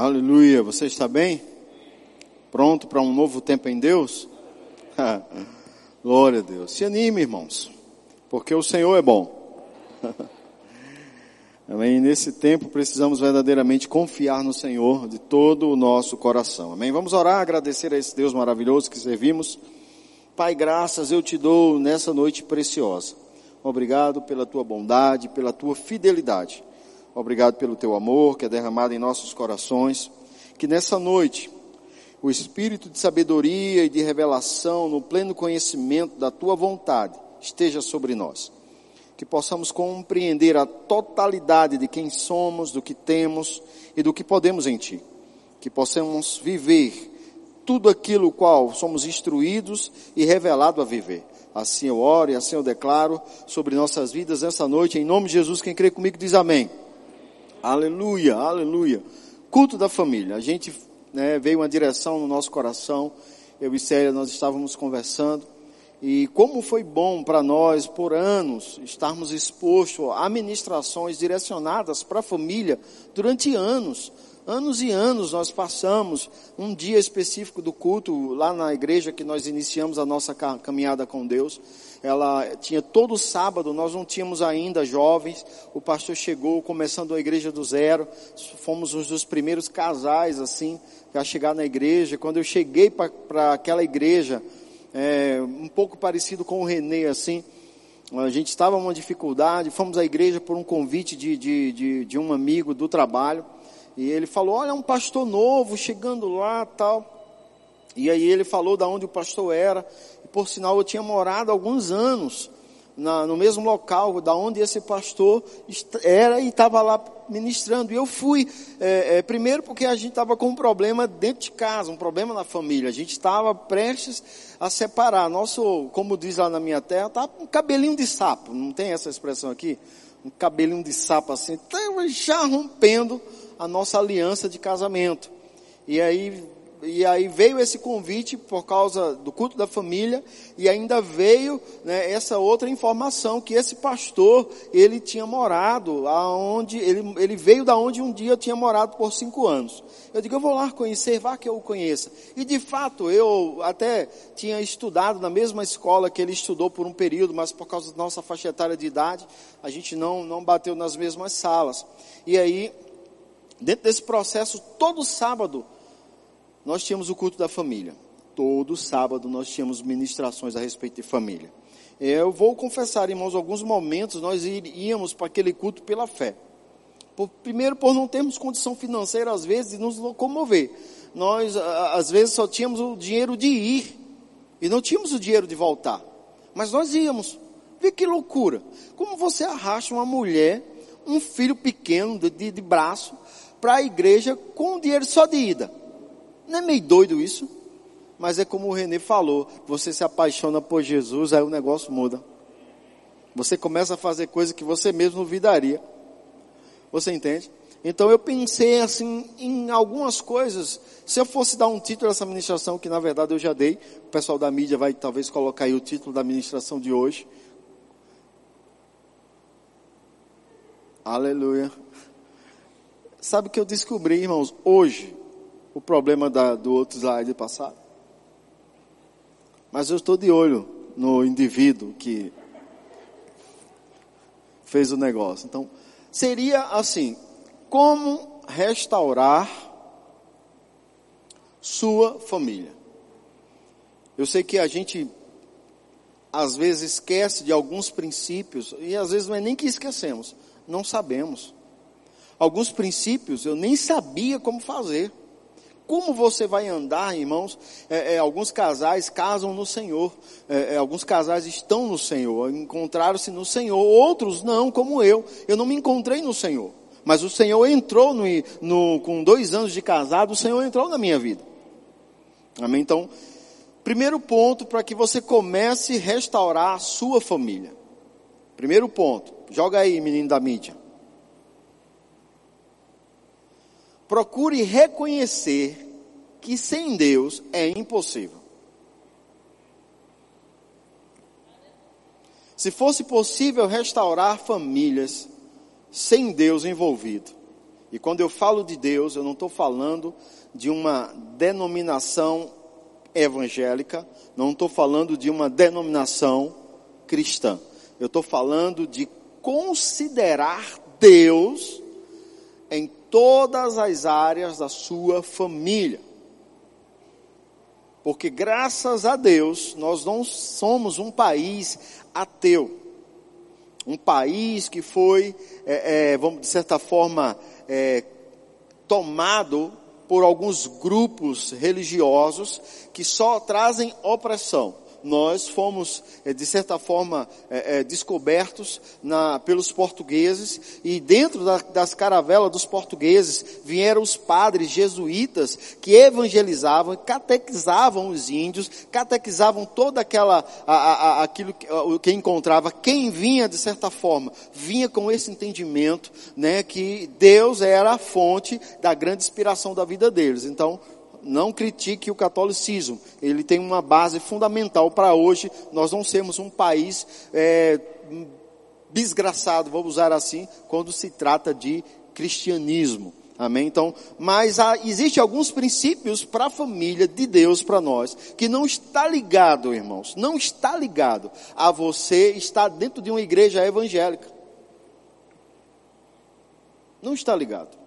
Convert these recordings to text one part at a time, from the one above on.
Aleluia, você está bem? Pronto para um novo tempo em Deus? Glória a Deus. Se anime, irmãos, porque o Senhor é bom. Amém. Nesse tempo precisamos verdadeiramente confiar no Senhor de todo o nosso coração. Amém. Vamos orar, agradecer a esse Deus maravilhoso que servimos. Pai, graças eu te dou nessa noite preciosa. Obrigado pela tua bondade, pela tua fidelidade. Obrigado pelo teu amor que é derramado em nossos corações. Que nessa noite o espírito de sabedoria e de revelação no pleno conhecimento da tua vontade esteja sobre nós. Que possamos compreender a totalidade de quem somos, do que temos e do que podemos em ti. Que possamos viver tudo aquilo qual somos instruídos e revelado a viver. Assim eu oro e assim eu declaro sobre nossas vidas essa noite, em nome de Jesus, quem crê comigo diz amém. Aleluia, aleluia. Culto da família. A gente né, veio uma direção no nosso coração. Eu e Célia, nós estávamos conversando. E como foi bom para nós, por anos, estarmos expostos a ministrações direcionadas para a família durante anos. Anos e anos nós passamos um dia específico do culto lá na igreja que nós iniciamos a nossa caminhada com Deus ela tinha todo sábado, nós não tínhamos ainda jovens, o pastor chegou começando a igreja do zero, fomos um dos primeiros casais assim, a chegar na igreja, quando eu cheguei para aquela igreja, é, um pouco parecido com o Renê assim, a gente estava numa dificuldade, fomos à igreja por um convite de, de, de, de um amigo do trabalho, e ele falou, olha, um pastor novo chegando lá, tal, e aí ele falou da onde o pastor era, por sinal eu tinha morado alguns anos na, no mesmo local da onde esse pastor era e estava lá ministrando. E eu fui, é, é, primeiro porque a gente estava com um problema dentro de casa, um problema na família. A gente estava prestes a separar. Nosso, como diz lá na minha terra, estava um cabelinho de sapo, não tem essa expressão aqui? Um cabelinho de sapo assim, já rompendo a nossa aliança de casamento. E aí e aí veio esse convite por causa do culto da família e ainda veio né, essa outra informação que esse pastor ele tinha morado aonde ele, ele veio da onde um dia eu tinha morado por cinco anos. Eu digo eu vou lá conhecer, vá que eu o conheça. E de fato eu até tinha estudado na mesma escola que ele estudou por um período, mas por causa da nossa faixa etária de idade a gente não não bateu nas mesmas salas. E aí dentro desse processo todo sábado nós tínhamos o culto da família. Todo sábado nós tínhamos ministrações a respeito de família. Eu vou confessar, irmãos, alguns momentos nós íamos para aquele culto pela fé. Por, primeiro, por não termos condição financeira, às vezes, de nos locomover. Nós, às vezes, só tínhamos o dinheiro de ir e não tínhamos o dinheiro de voltar. Mas nós íamos. Vê que loucura. Como você arrasta uma mulher, um filho pequeno de, de, de braço, para a igreja com o dinheiro só de ida. Não é meio doido isso? Mas é como o Renê falou, você se apaixona por Jesus, aí o negócio muda. Você começa a fazer coisas que você mesmo duvidaria. Você entende? Então eu pensei assim em algumas coisas. Se eu fosse dar um título dessa ministração, que na verdade eu já dei, o pessoal da mídia vai talvez colocar aí o título da ministração de hoje. Aleluia. Sabe o que eu descobri, irmãos? Hoje, o problema da, do outro slide passado. Mas eu estou de olho no indivíduo que fez o negócio. Então, seria assim: como restaurar sua família? Eu sei que a gente às vezes esquece de alguns princípios e às vezes não é nem que esquecemos, não sabemos. Alguns princípios eu nem sabia como fazer como você vai andar, irmãos? É, é, alguns casais casam no Senhor, é, é alguns casais estão no Senhor, encontraram-se no Senhor, outros não, como eu. Eu não me encontrei no Senhor, mas o Senhor entrou no, no, com dois anos de casado, o Senhor entrou na minha vida. Amém? Então, primeiro ponto para que você comece a restaurar a sua família. Primeiro ponto, joga aí, menino da mídia. Procure reconhecer que sem Deus é impossível. Se fosse possível restaurar famílias sem Deus envolvido, E quando eu falo de Deus, eu não estou falando de uma denominação evangélica, não estou falando de uma denominação cristã. Eu estou falando de considerar Deus em todas as áreas da sua família. Porque graças a Deus, nós não somos um país ateu. Um país que foi, é, é, vamos de certa forma, é, tomado por alguns grupos religiosos que só trazem opressão nós fomos, eh, de certa forma, é, é, descobertos na, pelos portugueses, e dentro da, das caravelas dos portugueses vieram os padres jesuítas que evangelizavam, catequizavam os índios, catequizavam toda aquela, aquilo que, que encontrava. Quem vinha, de certa forma, vinha com esse entendimento, né, que Deus era a fonte da grande inspiração da vida deles. Então, não critique o catolicismo. Ele tem uma base fundamental para hoje nós não sermos um país é, desgraçado, vou usar assim, quando se trata de cristianismo. Amém? Então, mas há, existe alguns princípios para a família de Deus para nós, que não está ligado, irmãos, não está ligado a você estar dentro de uma igreja evangélica. Não está ligado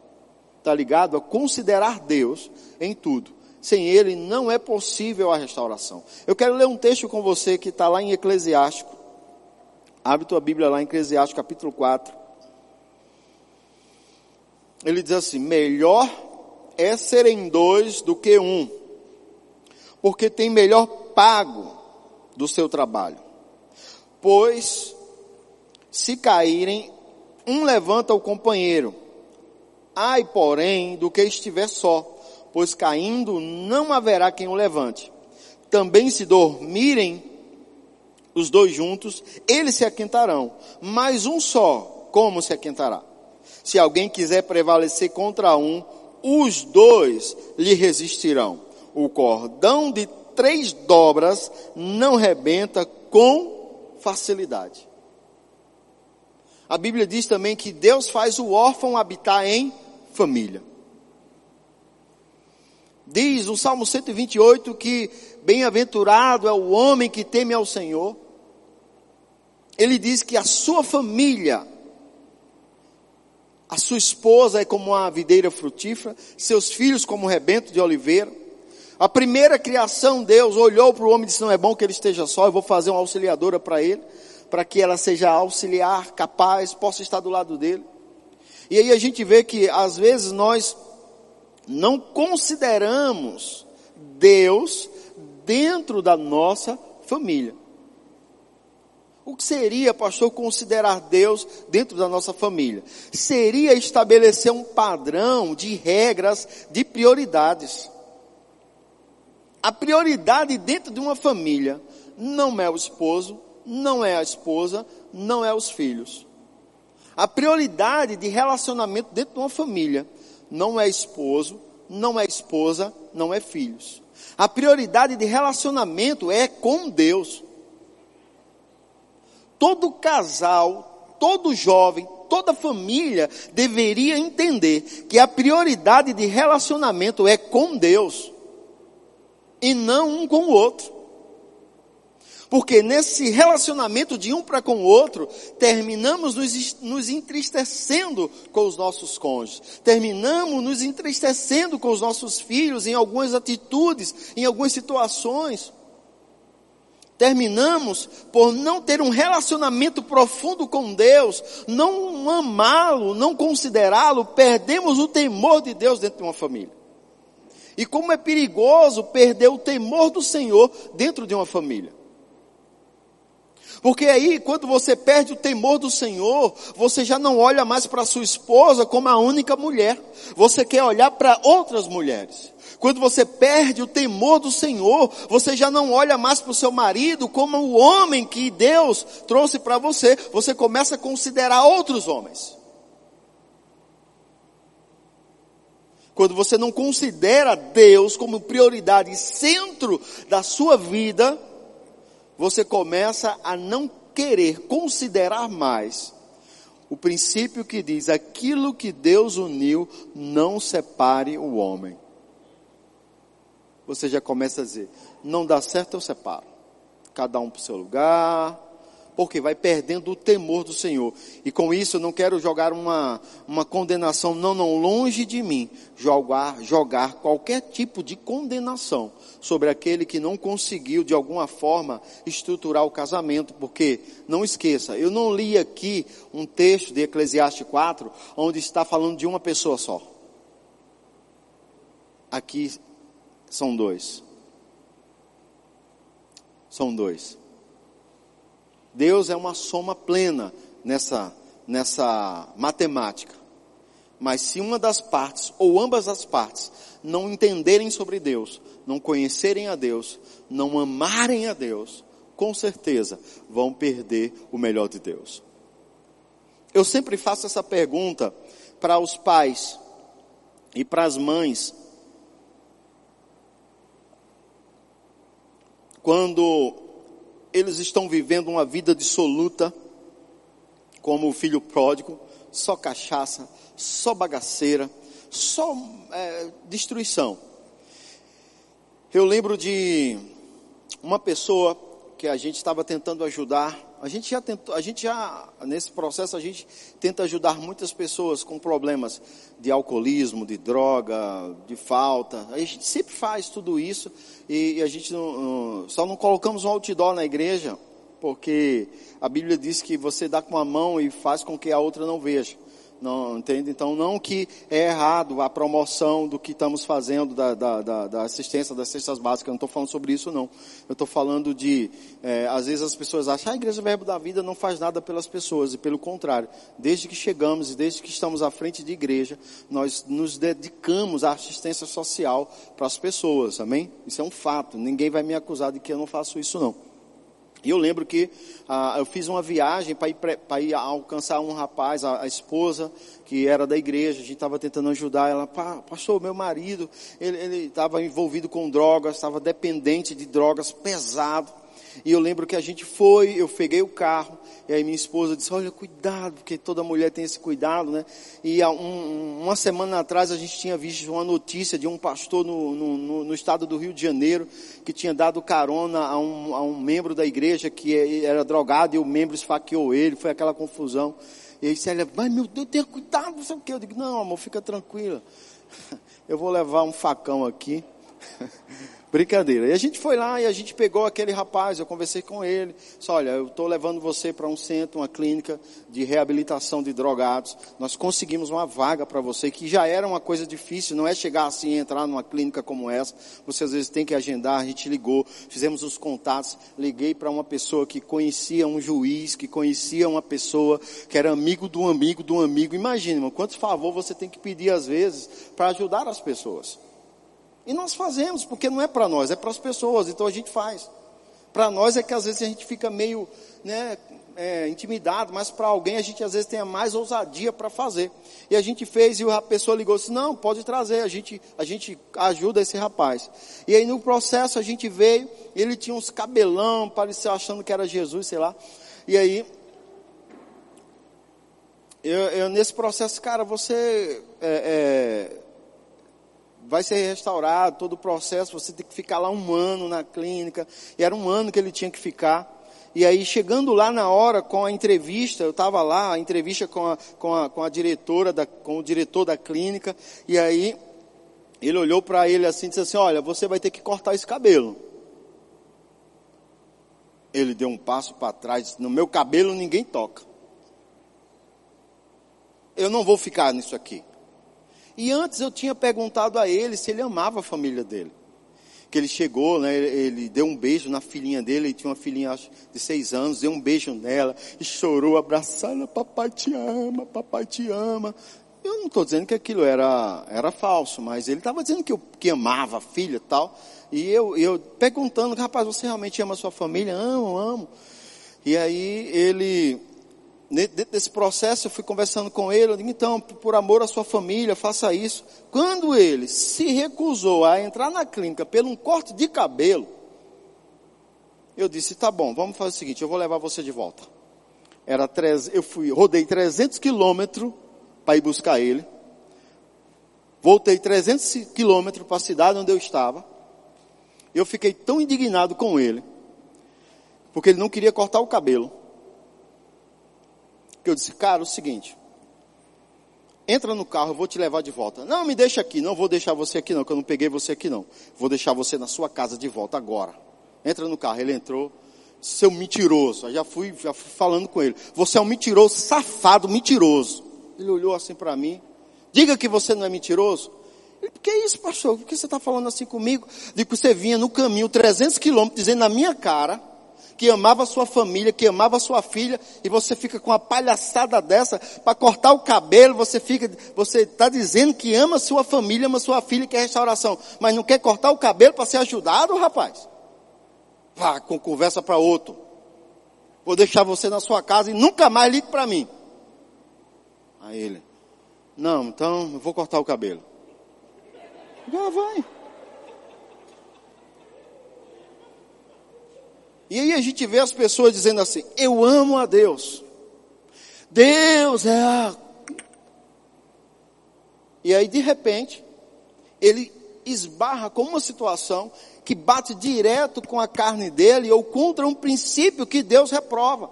está ligado a considerar Deus em tudo. Sem Ele não é possível a restauração. Eu quero ler um texto com você que está lá em Eclesiástico. Abre tua Bíblia lá em Eclesiástico capítulo 4. Ele diz assim: Melhor é serem dois do que um, porque tem melhor pago do seu trabalho. Pois, se caírem, um levanta o companheiro Ai, porém, do que estiver só, pois caindo não haverá quem o levante. Também se dormirem os dois juntos, eles se aquentarão, mas um só, como se aquentará? Se alguém quiser prevalecer contra um, os dois lhe resistirão. O cordão de três dobras não rebenta com facilidade. A Bíblia diz também que Deus faz o órfão habitar em família. Diz o Salmo 128 que bem-aventurado é o homem que teme ao Senhor. Ele diz que a sua família, a sua esposa é como uma videira frutífera, seus filhos como um rebento de oliveira. A primeira criação, Deus olhou para o homem e disse: Não é bom que ele esteja só, eu vou fazer uma auxiliadora para ele, para que ela seja auxiliar, capaz, possa estar do lado dele. E aí a gente vê que às vezes nós não consideramos Deus dentro da nossa família. O que seria, pastor, considerar Deus dentro da nossa família? Seria estabelecer um padrão de regras, de prioridades. A prioridade dentro de uma família não é o esposo, não é a esposa, não é os filhos. A prioridade de relacionamento dentro de uma família não é esposo, não é esposa, não é filhos. A prioridade de relacionamento é com Deus. Todo casal, todo jovem, toda família deveria entender que a prioridade de relacionamento é com Deus e não um com o outro. Porque nesse relacionamento de um para com o outro, terminamos nos, nos entristecendo com os nossos cônjuges. Terminamos nos entristecendo com os nossos filhos em algumas atitudes, em algumas situações. Terminamos por não ter um relacionamento profundo com Deus, não amá-lo, não considerá-lo, perdemos o temor de Deus dentro de uma família. E como é perigoso perder o temor do Senhor dentro de uma família. Porque aí, quando você perde o temor do Senhor, você já não olha mais para sua esposa como a única mulher. Você quer olhar para outras mulheres. Quando você perde o temor do Senhor, você já não olha mais para o seu marido como o homem que Deus trouxe para você. Você começa a considerar outros homens. Quando você não considera Deus como prioridade, centro da sua vida, você começa a não querer considerar mais o princípio que diz: aquilo que Deus uniu, não separe o homem. Você já começa a dizer: não dá certo, eu separo. Cada um para o seu lugar, porque vai perdendo o temor do Senhor. E com isso eu não quero jogar uma, uma condenação, não, não, longe de mim, jogar, jogar qualquer tipo de condenação sobre aquele que não conseguiu de alguma forma estruturar o casamento, porque não esqueça, eu não li aqui um texto de Eclesiastes 4, onde está falando de uma pessoa só. Aqui são dois. São dois. Deus é uma soma plena nessa, nessa matemática. Mas se uma das partes, ou ambas as partes, não entenderem sobre Deus, não conhecerem a Deus, não amarem a Deus, com certeza vão perder o melhor de Deus. Eu sempre faço essa pergunta para os pais e para as mães. Quando eles estão vivendo uma vida dissoluta, como o filho pródigo, só cachaça, só bagaceira, só é, destruição. Eu lembro de uma pessoa que a gente estava tentando ajudar. A gente já tentou, a gente já nesse processo a gente tenta ajudar muitas pessoas com problemas de alcoolismo, de droga, de falta. A gente sempre faz tudo isso e, e a gente não, só não colocamos um outdoor na igreja porque a Bíblia diz que você dá com a mão e faz com que a outra não veja. Não, entende? Então, não que é errado a promoção do que estamos fazendo da, da, da, da assistência das cestas básicas, eu não estou falando sobre isso não. Eu estou falando de, é, às vezes as pessoas acham, ah, a Igreja Verbo da Vida não faz nada pelas pessoas, e pelo contrário, desde que chegamos e desde que estamos à frente de igreja, nós nos dedicamos à assistência social para as pessoas, amém? Isso é um fato, ninguém vai me acusar de que eu não faço isso não. E eu lembro que ah, eu fiz uma viagem para ir, ir, alcançar um rapaz, a, a, esposa, que era da igreja, a gente estava tentando ajudar ela. Pastor, meu marido, ele estava envolvido com drogas, estava dependente de drogas, pesado. E eu lembro que a gente foi, eu peguei o carro, e aí minha esposa disse, olha, cuidado, porque toda mulher tem esse cuidado, né? E há um, uma semana atrás a gente tinha visto uma notícia de um pastor no, no, no, estado do Rio de Janeiro, que tinha dado carona a um, a um membro da igreja que é, era drogado e o membro esfaqueou ele, foi aquela confusão. E aí Célia, mas meu Deus, tenha cuidado, não sei o que. Eu digo, não amor, fica tranquila. Eu vou levar um facão aqui. Brincadeira. E a gente foi lá e a gente pegou aquele rapaz, eu conversei com ele. Disse, olha, eu estou levando você para um centro, uma clínica de reabilitação de drogados. Nós conseguimos uma vaga para você, que já era uma coisa difícil, não é chegar assim e entrar numa clínica como essa. Você às vezes tem que agendar, a gente ligou, fizemos os contatos, liguei para uma pessoa que conhecia um juiz, que conhecia uma pessoa que era amigo do amigo do amigo. Imagina, irmão, quantos favor você tem que pedir às vezes para ajudar as pessoas. E nós fazemos, porque não é para nós, é para as pessoas, então a gente faz. Para nós é que às vezes a gente fica meio né, é, intimidado, mas para alguém a gente às vezes tem mais ousadia para fazer. E a gente fez e a pessoa ligou disse, não, pode trazer, a gente, a gente ajuda esse rapaz. E aí no processo a gente veio, ele tinha uns cabelão, parecia achando que era Jesus, sei lá. E aí, eu, eu nesse processo, cara, você é, é, vai ser restaurado, todo o processo, você tem que ficar lá um ano na clínica, e era um ano que ele tinha que ficar. E aí, chegando lá na hora, com a entrevista, eu estava lá, a entrevista com a, com a, com a diretora, da, com o diretor da clínica, e aí, ele olhou para ele assim e disse assim, olha, você vai ter que cortar esse cabelo. Ele deu um passo para trás, no meu cabelo ninguém toca. Eu não vou ficar nisso aqui. E antes eu tinha perguntado a ele se ele amava a família dele. Que ele chegou, né, ele deu um beijo na filhinha dele, ele tinha uma filhinha acho, de seis anos, deu um beijo nela e chorou, abraçando, papai te ama, papai te ama. Eu não estou dizendo que aquilo era, era falso, mas ele estava dizendo que, eu, que amava a filha e tal. E eu, eu perguntando, rapaz, você realmente ama a sua família? Amo, amo. E aí ele dentro desse processo, eu fui conversando com ele, eu digo, então, por amor à sua família, faça isso. Quando ele se recusou a entrar na clínica pelo um corte de cabelo, eu disse, tá bom, vamos fazer o seguinte, eu vou levar você de volta. Era treze, eu fui, rodei 300 quilômetros para ir buscar ele. Voltei 300 quilômetros para a cidade onde eu estava. Eu fiquei tão indignado com ele, porque ele não queria cortar o cabelo. Que eu disse, cara, é o seguinte, entra no carro, eu vou te levar de volta. Não, me deixa aqui, não vou deixar você aqui não, que eu não peguei você aqui não. Vou deixar você na sua casa de volta agora. Entra no carro, ele entrou, seu mentiroso. Eu já fui, já fui falando com ele. Você é um mentiroso, safado, mentiroso. Ele olhou assim para mim. Diga que você não é mentiroso. Ele, que isso, pastor? Por que você está falando assim comigo? Digo que você vinha no caminho 300 quilômetros dizendo na minha cara que amava sua família, que amava sua filha, e você fica com uma palhaçada dessa para cortar o cabelo, você fica, você está dizendo que ama sua família, ama sua filha, quer restauração, mas não quer cortar o cabelo para ser ajudado, rapaz? Vá com conversa para outro. Vou deixar você na sua casa e nunca mais ligue para mim. Aí ele, não, então eu vou cortar o cabelo. Já vai. E aí a gente vê as pessoas dizendo assim: Eu amo a Deus. Deus é a. E aí de repente, ele esbarra com uma situação que bate direto com a carne dele ou contra um princípio que Deus reprova.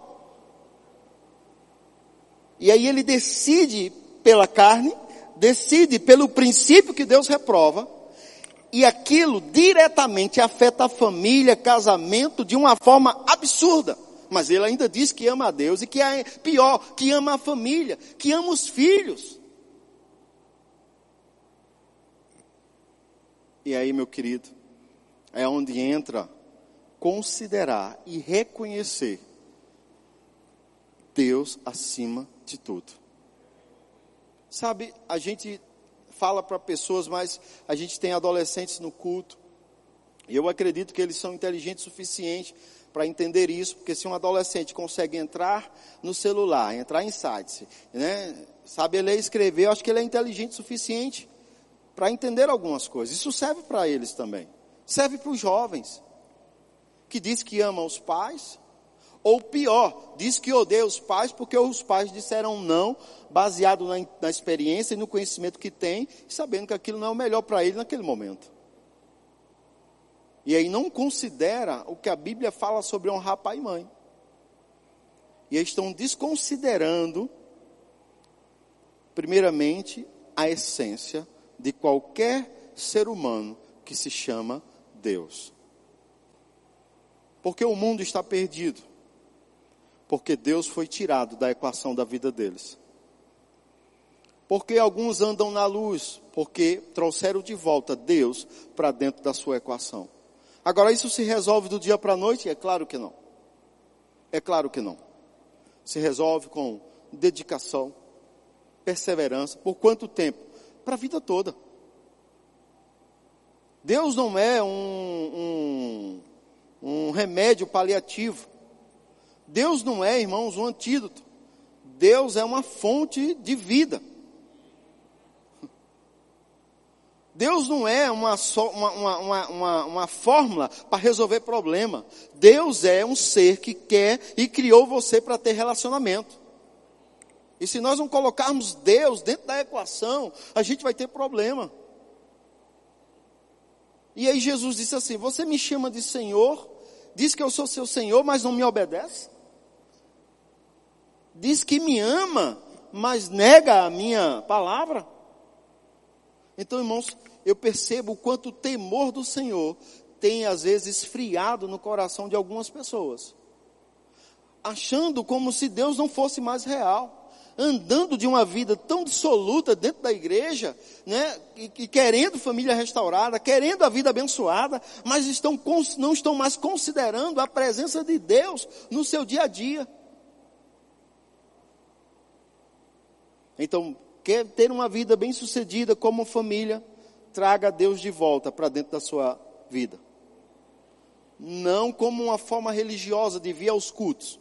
E aí ele decide pela carne, decide pelo princípio que Deus reprova, e aquilo diretamente afeta a família, casamento, de uma forma absurda. Mas ele ainda diz que ama a Deus e que é pior, que ama a família, que ama os filhos. E aí, meu querido, é onde entra considerar e reconhecer Deus acima de tudo. Sabe, a gente fala para pessoas, mas a gente tem adolescentes no culto. E eu acredito que eles são inteligentes o suficiente para entender isso, porque se um adolescente consegue entrar no celular, entrar em sites, né, sabe ler e escrever, eu acho que ele é inteligente o suficiente para entender algumas coisas. Isso serve para eles também. Serve para os jovens, que diz que ama os pais, ou pior, diz que odeia os pais porque os pais disseram não, baseado na, na experiência e no conhecimento que tem, sabendo que aquilo não é o melhor para ele naquele momento. E aí não considera o que a Bíblia fala sobre honrar pai e mãe. E eles estão desconsiderando, primeiramente, a essência de qualquer ser humano que se chama Deus. Porque o mundo está perdido. Porque Deus foi tirado da equação da vida deles. Porque alguns andam na luz, porque trouxeram de volta Deus para dentro da sua equação. Agora, isso se resolve do dia para a noite? É claro que não. É claro que não. Se resolve com dedicação, perseverança. Por quanto tempo? Para a vida toda. Deus não é um, um, um remédio paliativo. Deus não é, irmãos, um antídoto. Deus é uma fonte de vida. Deus não é uma, uma, uma, uma, uma fórmula para resolver problema. Deus é um ser que quer e criou você para ter relacionamento. E se nós não colocarmos Deus dentro da equação, a gente vai ter problema. E aí Jesus disse assim: Você me chama de Senhor, diz que eu sou seu Senhor, mas não me obedece? Diz que me ama, mas nega a minha palavra? Então, irmãos, eu percebo o quanto o temor do Senhor tem às vezes esfriado no coração de algumas pessoas, achando como se Deus não fosse mais real andando de uma vida tão dissoluta dentro da igreja, né, e, e, querendo família restaurada, querendo a vida abençoada, mas estão, não estão mais considerando a presença de Deus no seu dia a dia. Então, quer ter uma vida bem sucedida como família, traga Deus de volta para dentro da sua vida. Não como uma forma religiosa de vir aos cultos,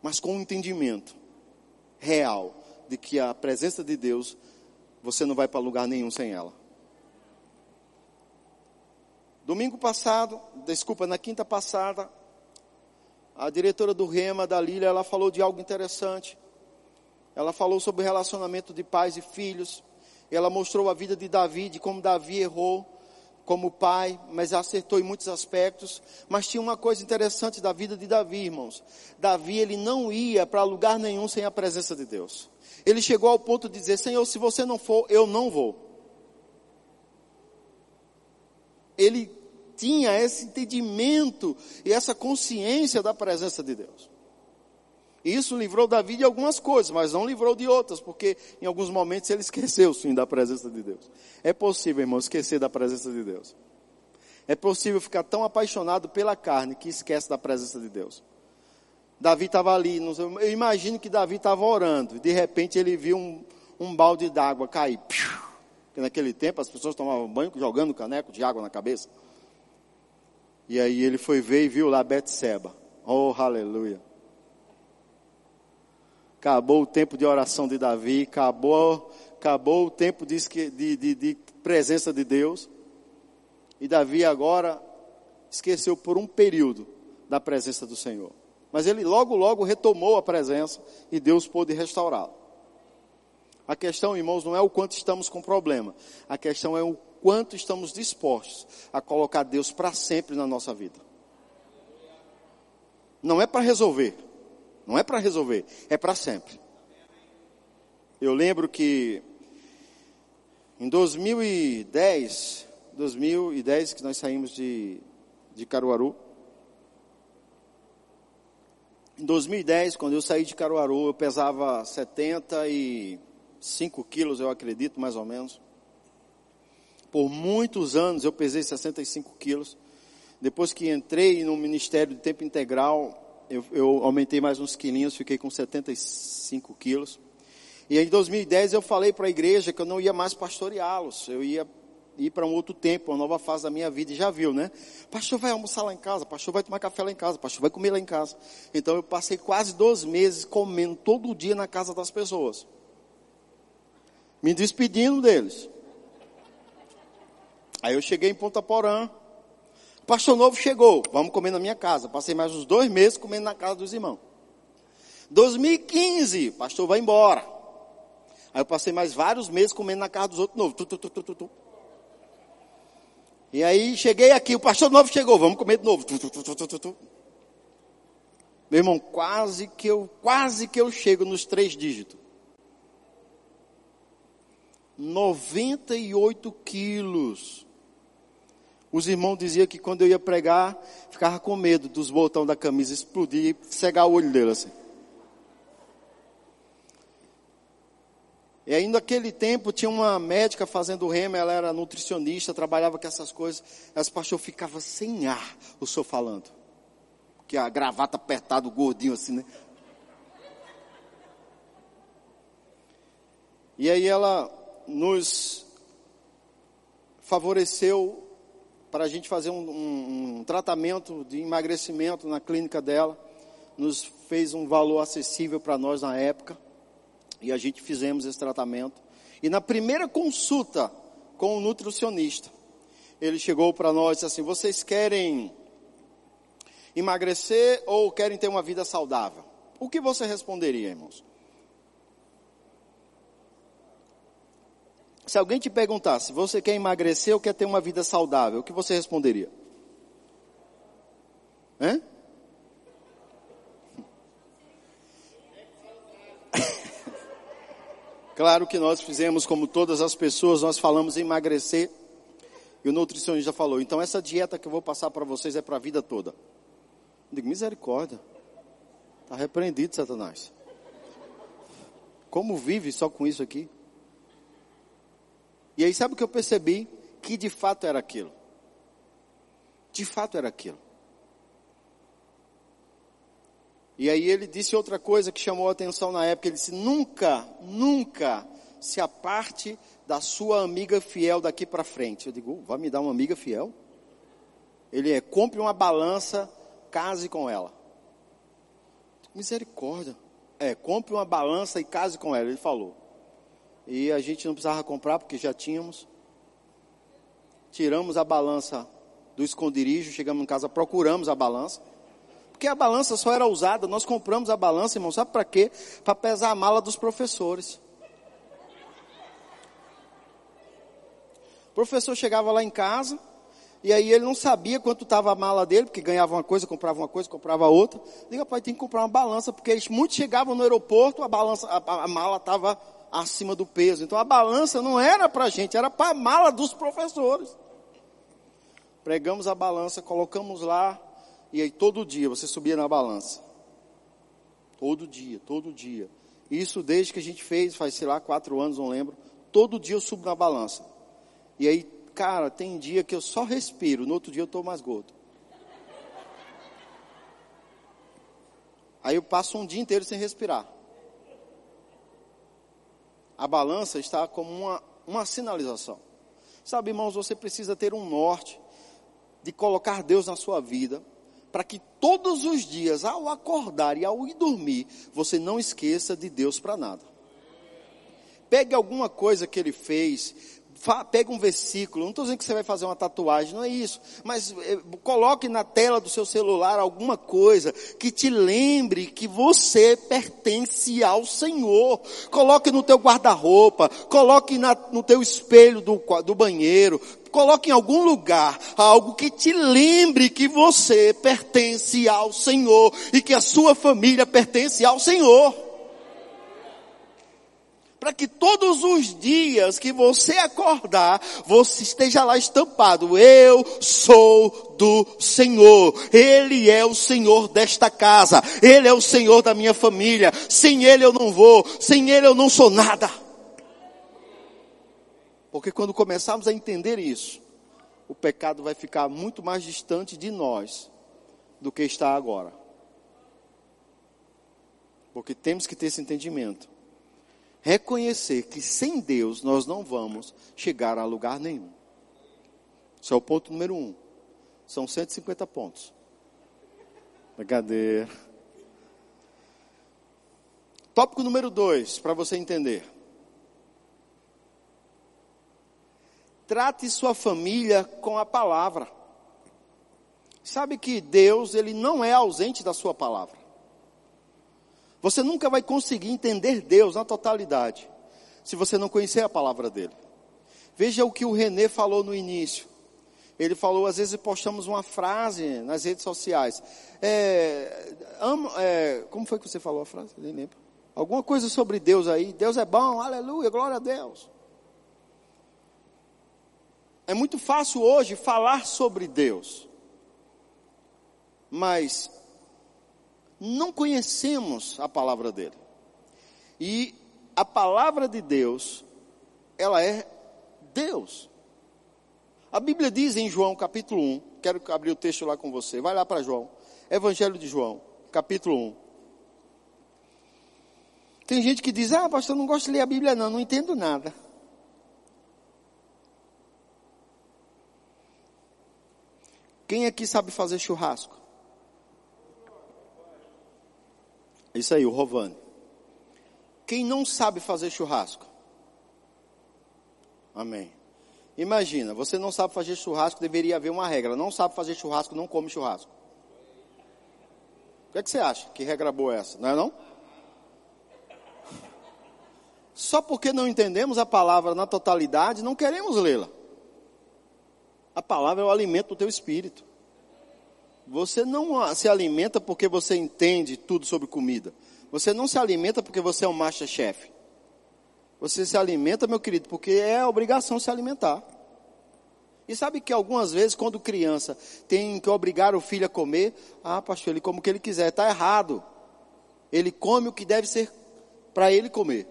mas com um entendimento real de que a presença de Deus, você não vai para lugar nenhum sem ela. Domingo passado, desculpa, na quinta passada, a diretora do Rema, da Lília, ela falou de algo interessante. Ela falou sobre o relacionamento de pais e filhos. Ela mostrou a vida de Davi, de como Davi errou como pai, mas acertou em muitos aspectos. Mas tinha uma coisa interessante da vida de Davi, irmãos. Davi, ele não ia para lugar nenhum sem a presença de Deus. Ele chegou ao ponto de dizer: Senhor, se você não for, eu não vou. Ele tinha esse entendimento e essa consciência da presença de Deus. Isso livrou Davi de algumas coisas, mas não livrou de outras, porque em alguns momentos ele esqueceu sim da presença de Deus. É possível, irmão, esquecer da presença de Deus. É possível ficar tão apaixonado pela carne que esquece da presença de Deus. Davi estava ali, eu imagino que Davi estava orando, e de repente ele viu um, um balde d'água cair. Porque naquele tempo as pessoas tomavam banho jogando caneco de água na cabeça. E aí ele foi ver e viu lá Betseba. Oh, aleluia. Acabou o tempo de oração de Davi, acabou, acabou o tempo de, de, de, de presença de Deus. E Davi agora esqueceu por um período da presença do Senhor. Mas ele logo, logo retomou a presença e Deus pôde restaurá-lo. A questão, irmãos, não é o quanto estamos com problema. A questão é o quanto estamos dispostos a colocar Deus para sempre na nossa vida. Não é para resolver. Não é para resolver, é para sempre. Eu lembro que em 2010, 2010 que nós saímos de, de Caruaru, em 2010, quando eu saí de Caruaru, eu pesava 75 quilos, eu acredito, mais ou menos. Por muitos anos eu pesei 65 quilos. Depois que entrei no ministério de tempo integral, eu, eu aumentei mais uns quilinhos, fiquei com 75 quilos. E em 2010 eu falei para a igreja que eu não ia mais pastoreá-los, eu ia ir para um outro tempo, uma nova fase da minha vida, e já viu, né? Pastor vai almoçar lá em casa, pastor vai tomar café lá em casa, pastor vai comer lá em casa. Então eu passei quase 12 meses comendo todo dia na casa das pessoas. Me despedindo deles. Aí eu cheguei em Ponta Porã, Pastor novo chegou, vamos comer na minha casa. Passei mais uns dois meses comendo na casa dos irmãos. 2015, pastor vai embora. Aí eu passei mais vários meses comendo na casa dos outros novos. Tu, tu, tu, e aí cheguei aqui, o pastor novo chegou, vamos comer de novo. Meu irmão, quase que eu, quase que eu chego nos três dígitos. 98 quilos. Os irmãos diziam que quando eu ia pregar, ficava com medo dos botões da camisa explodir e cegar o olho dele assim. E aí naquele tempo tinha uma médica fazendo rema, ela era nutricionista, trabalhava com essas coisas. As pastor ficava sem ar, o senhor falando. Que a gravata apertada, o gordinho assim, né? E aí ela nos favoreceu para a gente fazer um, um, um, tratamento de emagrecimento na clínica dela. Nos fez um valor acessível para nós na época. E a gente fizemos esse tratamento. E na primeira consulta com o nutricionista, ele chegou para nós e disse assim: Vocês querem emagrecer ou querem ter uma vida saudável? O que você responderia, irmãos? Se alguém te perguntasse, você quer emagrecer ou quer ter uma vida saudável, o que você responderia? Hã? claro que nós fizemos como todas as pessoas, nós falamos em emagrecer. E o nutricionista falou, então essa dieta que eu vou passar para vocês é para a vida toda. Eu digo, misericórdia. Está repreendido, Satanás. Como vive só com isso aqui? E aí sabe o que eu percebi? Que de fato era aquilo. De fato era aquilo. E aí ele disse outra coisa que chamou a atenção na época. Ele disse: nunca, nunca se aparte da sua amiga fiel daqui para frente. Eu digo: vai me dar uma amiga fiel? Ele é: compre uma balança, case com ela. Misericórdia. É, compre uma balança e case com ela. Ele falou. E a gente não precisava comprar porque já tínhamos. Tiramos a balança do esconderijo, chegamos em casa, procuramos a balança. porque a balança só era usada, nós compramos a balança, irmão, sabe para quê? Para pesar a mala dos professores. O professor chegava lá em casa, e aí ele não sabia quanto estava a mala dele, porque ganhava uma coisa, comprava uma coisa, comprava outra. Diga, pai, tem que comprar uma balança, porque eles, muitos chegavam no aeroporto, a balança, a, a mala estava acima do peso. Então a balança não era para a gente, era para a mala dos professores. Pregamos a balança, colocamos lá, e aí todo dia você subia na balança. Todo dia, todo dia. Isso desde que a gente fez, faz sei lá, quatro anos, não lembro. Todo dia eu subo na balança. E aí Cara, tem dia que eu só respiro, no outro dia eu estou mais gordo. Aí eu passo um dia inteiro sem respirar. A balança está como uma, uma sinalização. Sabe, irmãos, você precisa ter um norte de colocar Deus na sua vida, para que todos os dias, ao acordar e ao ir dormir, você não esqueça de Deus para nada. Pegue alguma coisa que ele fez, pega um versículo, não estou dizendo que você vai fazer uma tatuagem, não é isso, mas é, coloque na tela do seu celular alguma coisa que te lembre que você pertence ao Senhor. Coloque no teu guarda-roupa, coloque na, no teu espelho do, do banheiro, coloque em algum lugar algo que te lembre que você pertence ao Senhor e que a sua família pertence ao Senhor para que todos os dias que você acordar, você esteja lá estampado, eu sou do Senhor, Ele é o Senhor desta casa, Ele é o Senhor da minha família, sem Ele eu não vou, sem Ele eu não sou nada. Porque quando começarmos a entender isso, o pecado vai ficar muito mais distante de nós do que está agora. Porque temos que ter esse entendimento reconhecer que sem Deus nós não vamos chegar a lugar nenhum. Esse é o ponto número um. São 150 pontos. Brincadeira. Tópico número dois, para você entender. Trate sua família com a palavra. Sabe que Deus, ele não é ausente da sua palavra. Você nunca vai conseguir entender Deus na totalidade se você não conhecer a palavra dele. Veja o que o Renê falou no início. Ele falou, às vezes postamos uma frase nas redes sociais. É, amo, é, como foi que você falou a frase? Nem lembro. Alguma coisa sobre Deus aí. Deus é bom, aleluia, glória a Deus. É muito fácil hoje falar sobre Deus. Mas não conhecemos a palavra dele. E a palavra de Deus, ela é Deus. A Bíblia diz em João capítulo 1, quero abrir o texto lá com você, vai lá para João, Evangelho de João, capítulo 1. Tem gente que diz, ah, pastor, não gosto de ler a Bíblia não, não entendo nada. Quem aqui sabe fazer churrasco? Isso aí, o Rovani. Quem não sabe fazer churrasco? Amém. Imagina, você não sabe fazer churrasco, deveria haver uma regra. Não sabe fazer churrasco, não come churrasco. O que, é que você acha? Que regra boa é essa? Não é não? Só porque não entendemos a palavra na totalidade, não queremos lê-la. A palavra é o alimento do teu espírito. Você não se alimenta porque você entende tudo sobre comida. Você não se alimenta porque você é um master-chefe. Você se alimenta, meu querido, porque é obrigação se alimentar. E sabe que algumas vezes, quando criança tem que obrigar o filho a comer, ah, pastor, ele come o que ele quiser, está errado. Ele come o que deve ser para ele comer.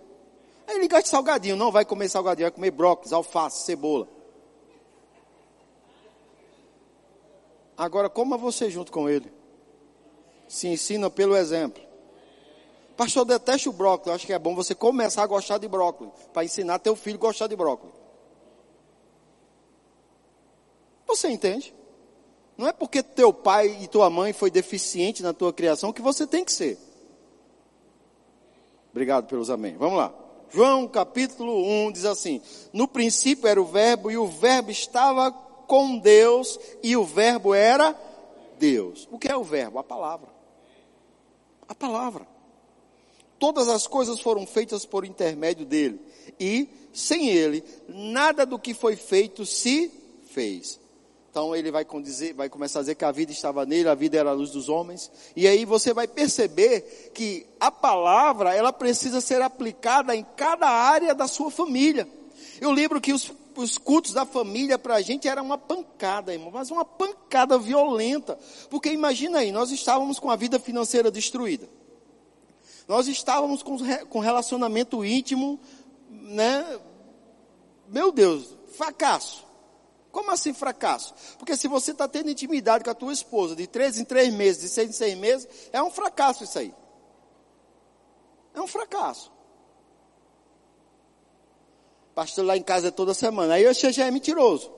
Aí ele gosta de salgadinho, não vai comer salgadinho, vai comer brócolis, alface, cebola. Agora coma você junto com ele. Se ensina pelo exemplo. Pastor, deteste o brócolis. acho que é bom você começar a gostar de brócolis. Para ensinar teu filho a gostar de brócolis. Você entende? Não é porque teu pai e tua mãe foi deficiente na tua criação que você tem que ser. Obrigado pelos amém. Vamos lá. João capítulo 1 diz assim: No princípio era o Verbo, e o Verbo estava com Deus e o verbo era Deus. O que é o verbo? A palavra. A palavra. Todas as coisas foram feitas por intermédio dele. E, sem ele, nada do que foi feito se fez. Então ele vai, vai começar a dizer que a vida estava nele, a vida era a luz dos homens. E aí você vai perceber que a palavra, ela precisa ser aplicada em cada área da sua família. Eu lembro que os, os cultos da família para a gente era uma pancada, irmão, mas uma pancada violenta. Porque imagina aí, nós estávamos com a vida financeira destruída. Nós estávamos com, com relacionamento íntimo, né? Meu Deus, fracasso. Como assim fracasso? Porque se você está tendo intimidade com a tua esposa de três em três meses, de seis em seis meses, é um fracasso isso aí. É um fracasso. Pastor lá em casa é toda semana. Aí você já é mentiroso.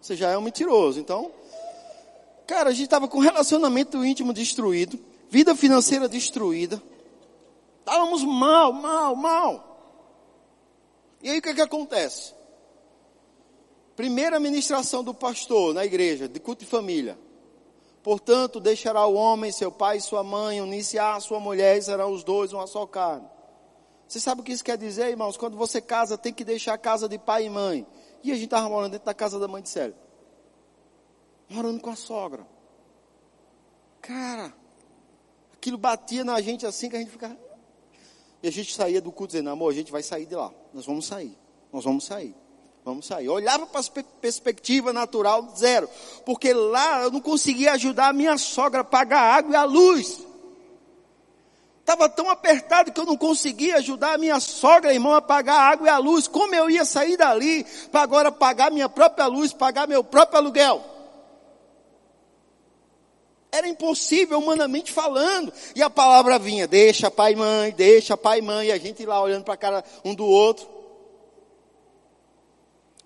Você já é um mentiroso. Então, cara, a gente estava com relacionamento íntimo destruído, vida financeira destruída. Estávamos mal, mal, mal. E aí o que, que acontece? Primeira ministração do pastor na igreja, de culto de família. Portanto, deixará o homem, seu pai e sua mãe, unir-se à sua mulher e serão os dois uma só carne. Você sabe o que isso quer dizer, irmãos? Quando você casa, tem que deixar a casa de pai e mãe. E a gente estava morando dentro da casa da mãe de Célio. Morando com a sogra. Cara, aquilo batia na gente assim que a gente ficava. E a gente saía do culto dizendo, amor, a gente vai sair de lá. Nós vamos sair. Nós vamos sair. Vamos sair. olhava para a perspectiva natural, zero. Porque lá eu não conseguia ajudar a minha sogra a pagar a água e a luz. Estava tão apertado que eu não conseguia ajudar a minha sogra, irmão, a pagar a água e a luz. Como eu ia sair dali para agora pagar minha própria luz, pagar meu próprio aluguel? Era impossível, humanamente falando. E a palavra vinha, deixa pai e mãe, deixa pai e mãe, e a gente lá olhando para a cara um do outro.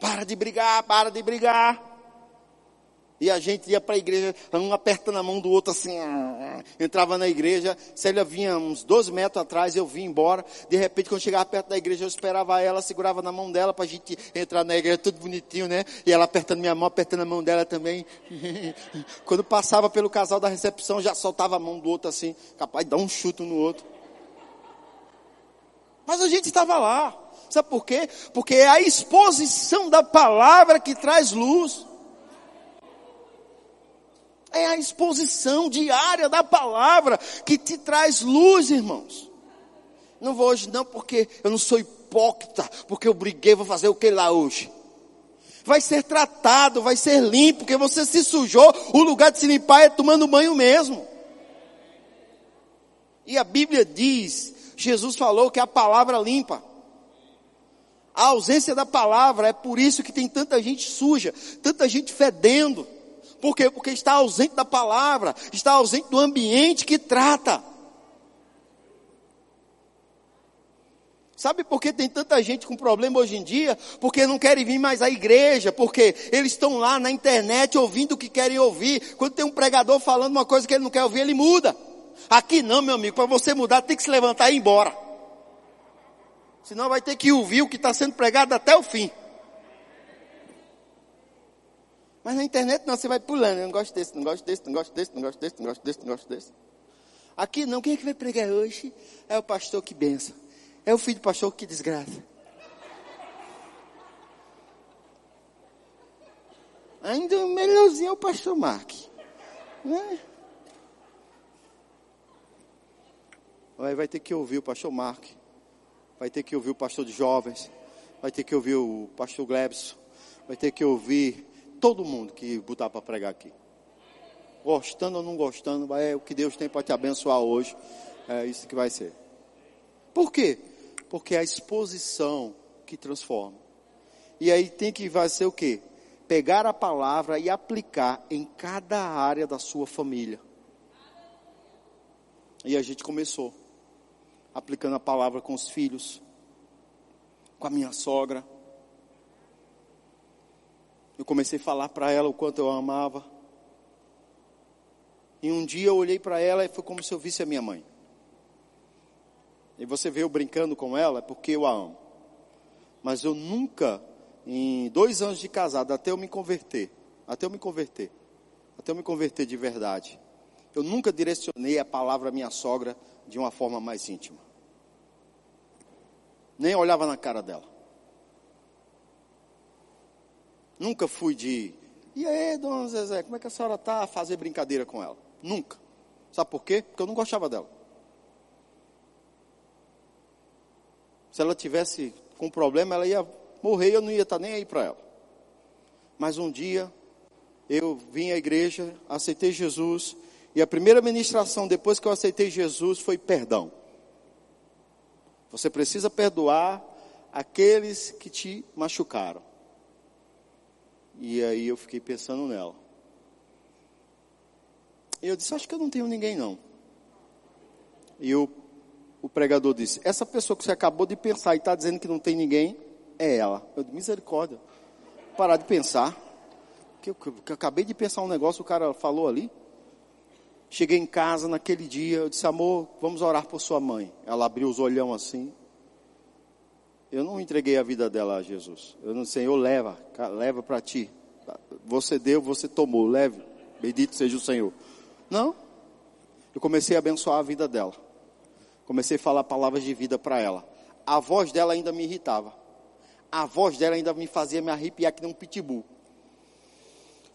Para de brigar, para de brigar. E a gente ia para a igreja, um apertando a mão do outro assim, entrava na igreja, Célia vinha uns 12 metros atrás, eu vim embora, de repente quando chegava perto da igreja eu esperava ela, segurava na mão dela para a gente entrar na igreja, tudo bonitinho, né? E ela apertando minha mão, apertando a mão dela também. quando passava pelo casal da recepção, já soltava a mão do outro assim, capaz de dar um chute no outro. Mas a gente estava lá. Sabe por quê? Porque é a exposição da palavra que traz luz. É a exposição diária da palavra que te traz luz, irmãos. Não vou hoje não porque eu não sou hipócrita, porque eu briguei, vou fazer o que lá hoje? Vai ser tratado, vai ser limpo, porque você se sujou, o lugar de se limpar é tomando banho mesmo. E a Bíblia diz, Jesus falou que a palavra limpa. A ausência da palavra é por isso que tem tanta gente suja, tanta gente fedendo. Por quê? Porque está ausente da palavra, está ausente do ambiente que trata. Sabe por que tem tanta gente com problema hoje em dia? Porque não querem vir mais à igreja, porque eles estão lá na internet ouvindo o que querem ouvir. Quando tem um pregador falando uma coisa que ele não quer ouvir, ele muda. Aqui não, meu amigo, para você mudar tem que se levantar e ir embora. Senão vai ter que ouvir o que está sendo pregado até o fim. Mas na internet não, você vai pulando. Eu não gosto desse, não gosto desse, não gosto desse, não gosto desse, não gosto desse, não gosto desse. Aqui não, quem é que vai pregar hoje? É o pastor que benção. É o filho do pastor que desgraça. Ainda melhorzinho é o pastor Mark. Né? Aí vai ter que ouvir o pastor Mark vai ter que ouvir o pastor de jovens, vai ter que ouvir o pastor Glebson, vai ter que ouvir todo mundo que botar para pregar aqui. Gostando ou não gostando, é o que Deus tem para te abençoar hoje. É isso que vai ser. Por quê? Porque é a exposição que transforma. E aí tem que vai ser o quê? Pegar a palavra e aplicar em cada área da sua família. E a gente começou aplicando a palavra com os filhos, com a minha sogra. Eu comecei a falar para ela o quanto eu a amava. E um dia eu olhei para ela e foi como se eu visse a minha mãe. E você eu brincando com ela porque eu a amo. Mas eu nunca, em dois anos de casado, até eu me converter, até eu me converter, até eu me converter de verdade, Eu nunca direcionei a palavra à minha sogra de uma forma mais íntima. Nem olhava na cara dela. Nunca fui de, e aí, dona Zezé, como é que a senhora está a fazer brincadeira com ela? Nunca. Sabe por quê? Porque eu não gostava dela. Se ela tivesse com problema, ela ia morrer eu não ia estar nem aí para ela. Mas um dia, eu vim à igreja, aceitei Jesus, e a primeira ministração depois que eu aceitei Jesus foi perdão. Você precisa perdoar aqueles que te machucaram. E aí eu fiquei pensando nela. E eu disse, acho que eu não tenho ninguém não. E o, o pregador disse, essa pessoa que você acabou de pensar e está dizendo que não tem ninguém, é ela. Eu disse, misericórdia. Parar de pensar. Que eu, que eu acabei de pensar um negócio, o cara falou ali. Cheguei em casa naquele dia, eu disse, amor, vamos orar por sua mãe. Ela abriu os olhão assim. Eu não entreguei a vida dela a Jesus. Eu não eu leva, leva para ti. Você deu, você tomou, leve. Bendito seja o Senhor. Não. Eu comecei a abençoar a vida dela. Comecei a falar palavras de vida para ela. A voz dela ainda me irritava. A voz dela ainda me fazia me arrepiar que nem um pitbull.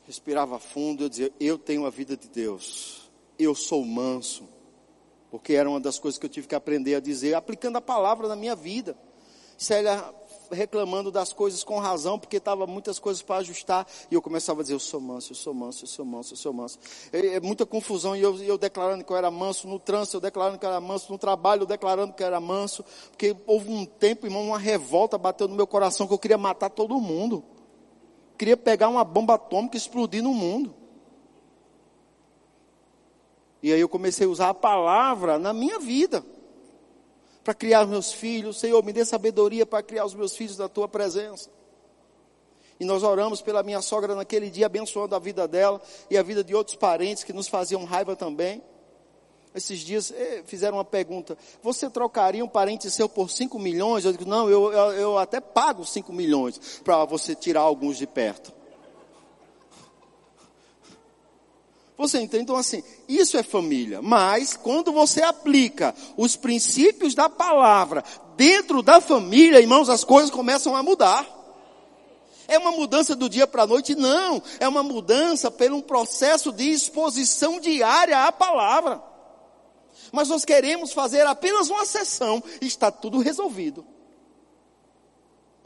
Respirava fundo, eu dizia, eu tenho a vida de Deus eu sou manso. Porque era uma das coisas que eu tive que aprender a dizer, aplicando a palavra na minha vida. Célia reclamando das coisas com razão, porque estava muitas coisas para ajustar, e eu começava a dizer, eu sou manso, eu sou manso, eu sou manso, eu sou manso. É, é muita confusão, e eu, eu, declarando que eu era manso no trânsito, eu declarando que eu era manso no trabalho, eu declarando que eu era manso, porque houve um tempo, irmão, uma revolta bateu no meu coração, que eu queria matar todo mundo. Queria pegar uma bomba atômica e explodir no mundo. E aí eu comecei a usar a palavra na minha vida. Para criar os meus filhos. Senhor, me dê sabedoria para criar os meus filhos na tua presença. E nós oramos pela minha sogra naquele dia, abençoando a vida dela e a vida de outros parentes que nos faziam raiva também. Esses dias eh, fizeram uma pergunta: Você trocaria um parente seu por 5 milhões? Eu digo: Não, eu, eu, eu até pago 5 milhões para você tirar alguns de perto. Você entende? Então, assim, isso é família. Mas, quando você aplica os princípios da palavra dentro da família, irmãos, as coisas começam a mudar. É uma mudança do dia para a noite? Não. É uma mudança por um processo de exposição diária à palavra. Mas nós queremos fazer apenas uma sessão e está tudo resolvido.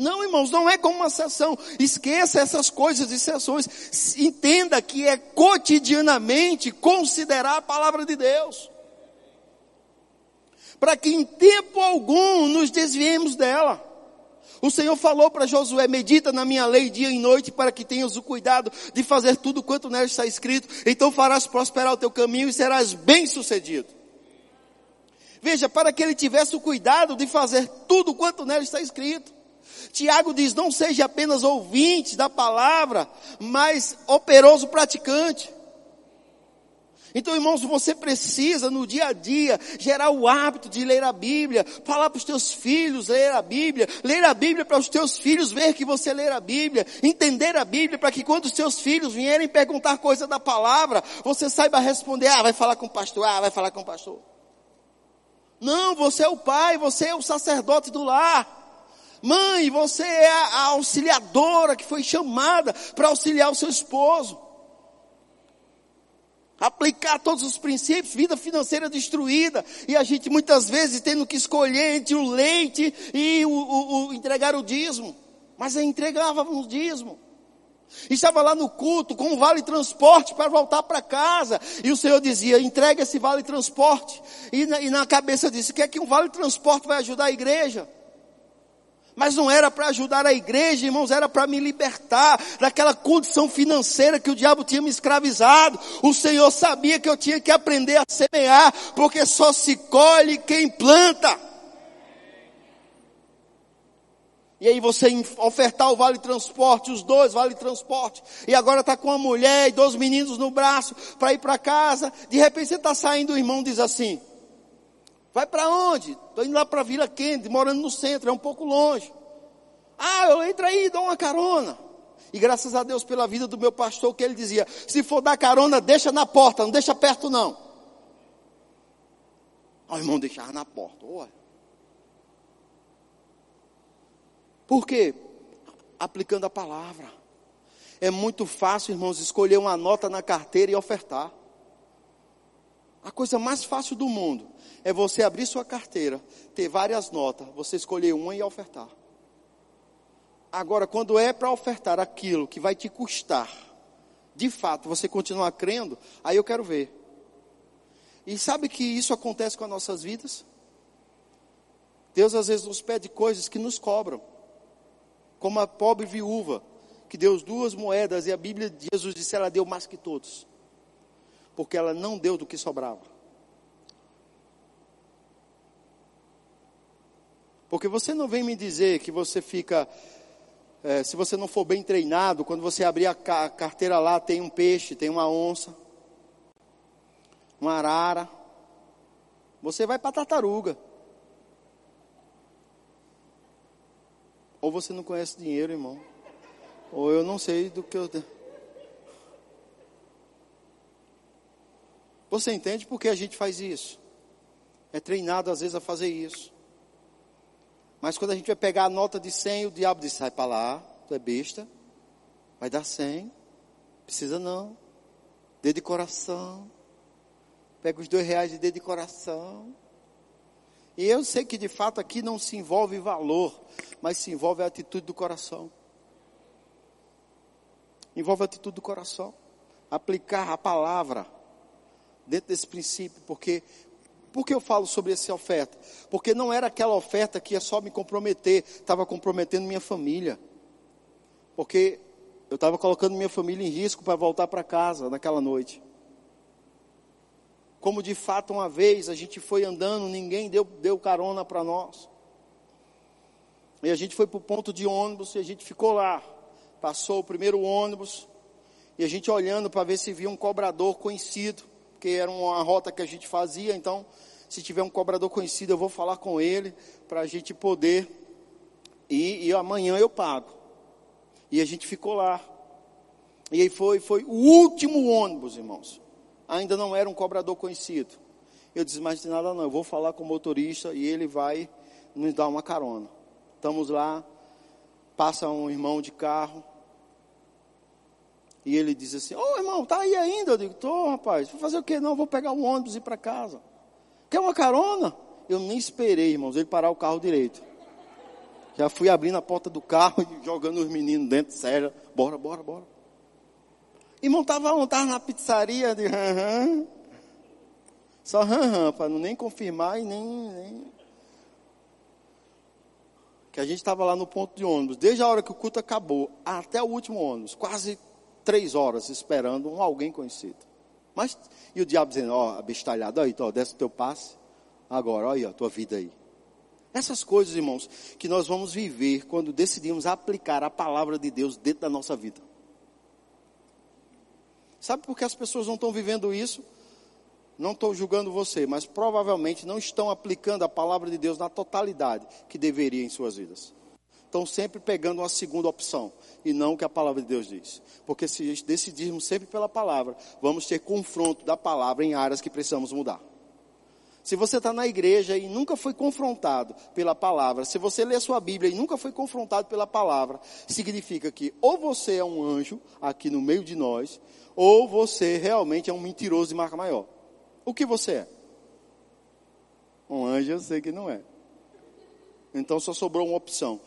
Não, irmãos, não é como uma sessão. Esqueça essas coisas e sessões. Entenda que é cotidianamente considerar a palavra de Deus. Para que em tempo algum nos desviemos dela. O Senhor falou para Josué: medita na minha lei dia e noite, para que tenhas o cuidado de fazer tudo quanto nela está escrito. Então farás prosperar o teu caminho e serás bem sucedido. Veja, para que ele tivesse o cuidado de fazer tudo quanto nela está escrito. Tiago diz: não seja apenas ouvinte da palavra, mas operoso praticante. Então, irmãos, você precisa no dia a dia gerar o hábito de ler a Bíblia, falar para os teus filhos ler a Bíblia, ler a Bíblia para os teus filhos ver que você lê a Bíblia, entender a Bíblia para que quando os teus filhos vierem perguntar coisa da palavra, você saiba responder, ah, vai falar com o pastor, ah, vai falar com o pastor. Não, você é o pai, você é o sacerdote do lar. Mãe, você é a auxiliadora que foi chamada para auxiliar o seu esposo. Aplicar todos os princípios, vida financeira destruída, e a gente muitas vezes tendo que escolher entre o leite e o, o, o entregar o dízimo. Mas eu entregava o dízimo. Estava lá no culto com um vale transporte para voltar para casa. E o Senhor dizia: entregue esse vale transporte. E na, e na cabeça disse: quer que um vale transporte vai ajudar a igreja? Mas não era para ajudar a igreja, irmãos, era para me libertar daquela condição financeira que o diabo tinha me escravizado. O Senhor sabia que eu tinha que aprender a semear, porque só se colhe quem planta. E aí você ofertar o vale transporte, os dois vale transporte, e agora está com uma mulher e dois meninos no braço para ir para casa. De repente você está saindo, o irmão diz assim: Vai para onde? Estou indo lá para Vila Quente, morando no centro, é um pouco longe. Ah, eu entro aí, dou uma carona. E graças a Deus pela vida do meu pastor, que ele dizia: se for dar carona, deixa na porta, não deixa perto não. O irmão deixava na porta, olha. Por quê? Aplicando a palavra. É muito fácil, irmãos, escolher uma nota na carteira e ofertar. A coisa mais fácil do mundo é você abrir sua carteira, ter várias notas, você escolher uma e ofertar. Agora, quando é para ofertar aquilo que vai te custar, de fato, você continuar crendo, aí eu quero ver. E sabe que isso acontece com as nossas vidas? Deus às vezes nos pede coisas que nos cobram. Como a pobre viúva, que deu duas moedas e a Bíblia de Jesus disse ela deu mais que todos. Porque ela não deu do que sobrava. Porque você não vem me dizer que você fica é, se você não for bem treinado, quando você abrir a carteira lá, tem um peixe, tem uma onça, uma arara. Você vai para tartaruga. Ou você não conhece dinheiro, irmão. Ou eu não sei do que eu. Você entende por que a gente faz isso? É treinado às vezes a fazer isso. Mas quando a gente vai pegar a nota de 100, o diabo diz: sai para lá, tu é besta, vai dar 100, precisa não, dedo de coração, pega os dois reais de dedo de coração. E eu sei que de fato aqui não se envolve valor, mas se envolve a atitude do coração. Envolve a atitude do coração. Aplicar a palavra dentro desse princípio, porque por que eu falo sobre essa oferta? Porque não era aquela oferta que ia só me comprometer, estava comprometendo minha família. Porque eu estava colocando minha família em risco para voltar para casa naquela noite. Como de fato uma vez a gente foi andando, ninguém deu, deu carona para nós. E a gente foi para o ponto de ônibus e a gente ficou lá. Passou o primeiro ônibus e a gente olhando para ver se via um cobrador conhecido porque era uma rota que a gente fazia, então, se tiver um cobrador conhecido, eu vou falar com ele, para a gente poder ir, e amanhã eu pago. E a gente ficou lá. E aí foi, foi o último ônibus, irmãos. Ainda não era um cobrador conhecido. Eu disse, mas não nada não, eu vou falar com o motorista e ele vai nos dar uma carona. Estamos lá, passa um irmão de carro, e ele diz assim: Ô oh, irmão, tá aí ainda? Eu digo: Tô, rapaz. Vou fazer o quê? Não, vou pegar um ônibus e ir para casa. Quer uma carona? Eu nem esperei, irmãos, ele parar o carro direito. Já fui abrindo a porta do carro e jogando os meninos dentro, sério. Bora, bora, bora. Irmão, estava tava na pizzaria de hum, Só hum, para não nem confirmar e nem, nem. Que a gente estava lá no ponto de ônibus. Desde a hora que o culto acabou até o último ônibus, quase três horas esperando um alguém conhecido. Mas, e o diabo dizendo, ó, abestalhado, aí, ó, desce o teu passe, agora, olha a tua vida aí. Essas coisas, irmãos, que nós vamos viver quando decidimos aplicar a palavra de Deus dentro da nossa vida. Sabe por que as pessoas não estão vivendo isso? Não estou julgando você, mas provavelmente não estão aplicando a palavra de Deus na totalidade que deveria em suas vidas estão sempre pegando uma segunda opção e não o que a palavra de Deus diz. Porque se decidirmos sempre pela palavra, vamos ter confronto da palavra em áreas que precisamos mudar. Se você está na igreja e nunca foi confrontado pela palavra, se você lê a sua Bíblia e nunca foi confrontado pela palavra, significa que ou você é um anjo aqui no meio de nós, ou você realmente é um mentiroso de marca maior. O que você é? Um anjo eu sei que não é. Então só sobrou uma opção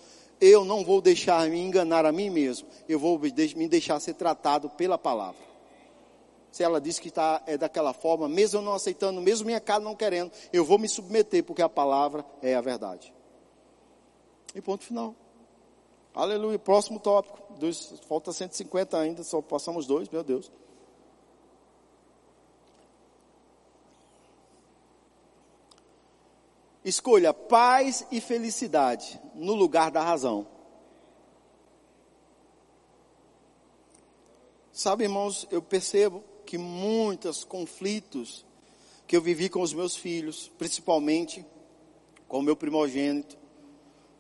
eu não vou deixar me enganar a mim mesmo, eu vou me deixar ser tratado pela palavra. Se ela diz que está é daquela forma, mesmo eu não aceitando, mesmo minha cara não querendo, eu vou me submeter, porque a palavra é a verdade. E ponto final. Aleluia. Próximo tópico. Dois, falta 150 ainda, só passamos dois, meu Deus. Escolha paz e felicidade no lugar da razão. Sabe, irmãos, eu percebo que muitos conflitos que eu vivi com os meus filhos, principalmente com o meu primogênito,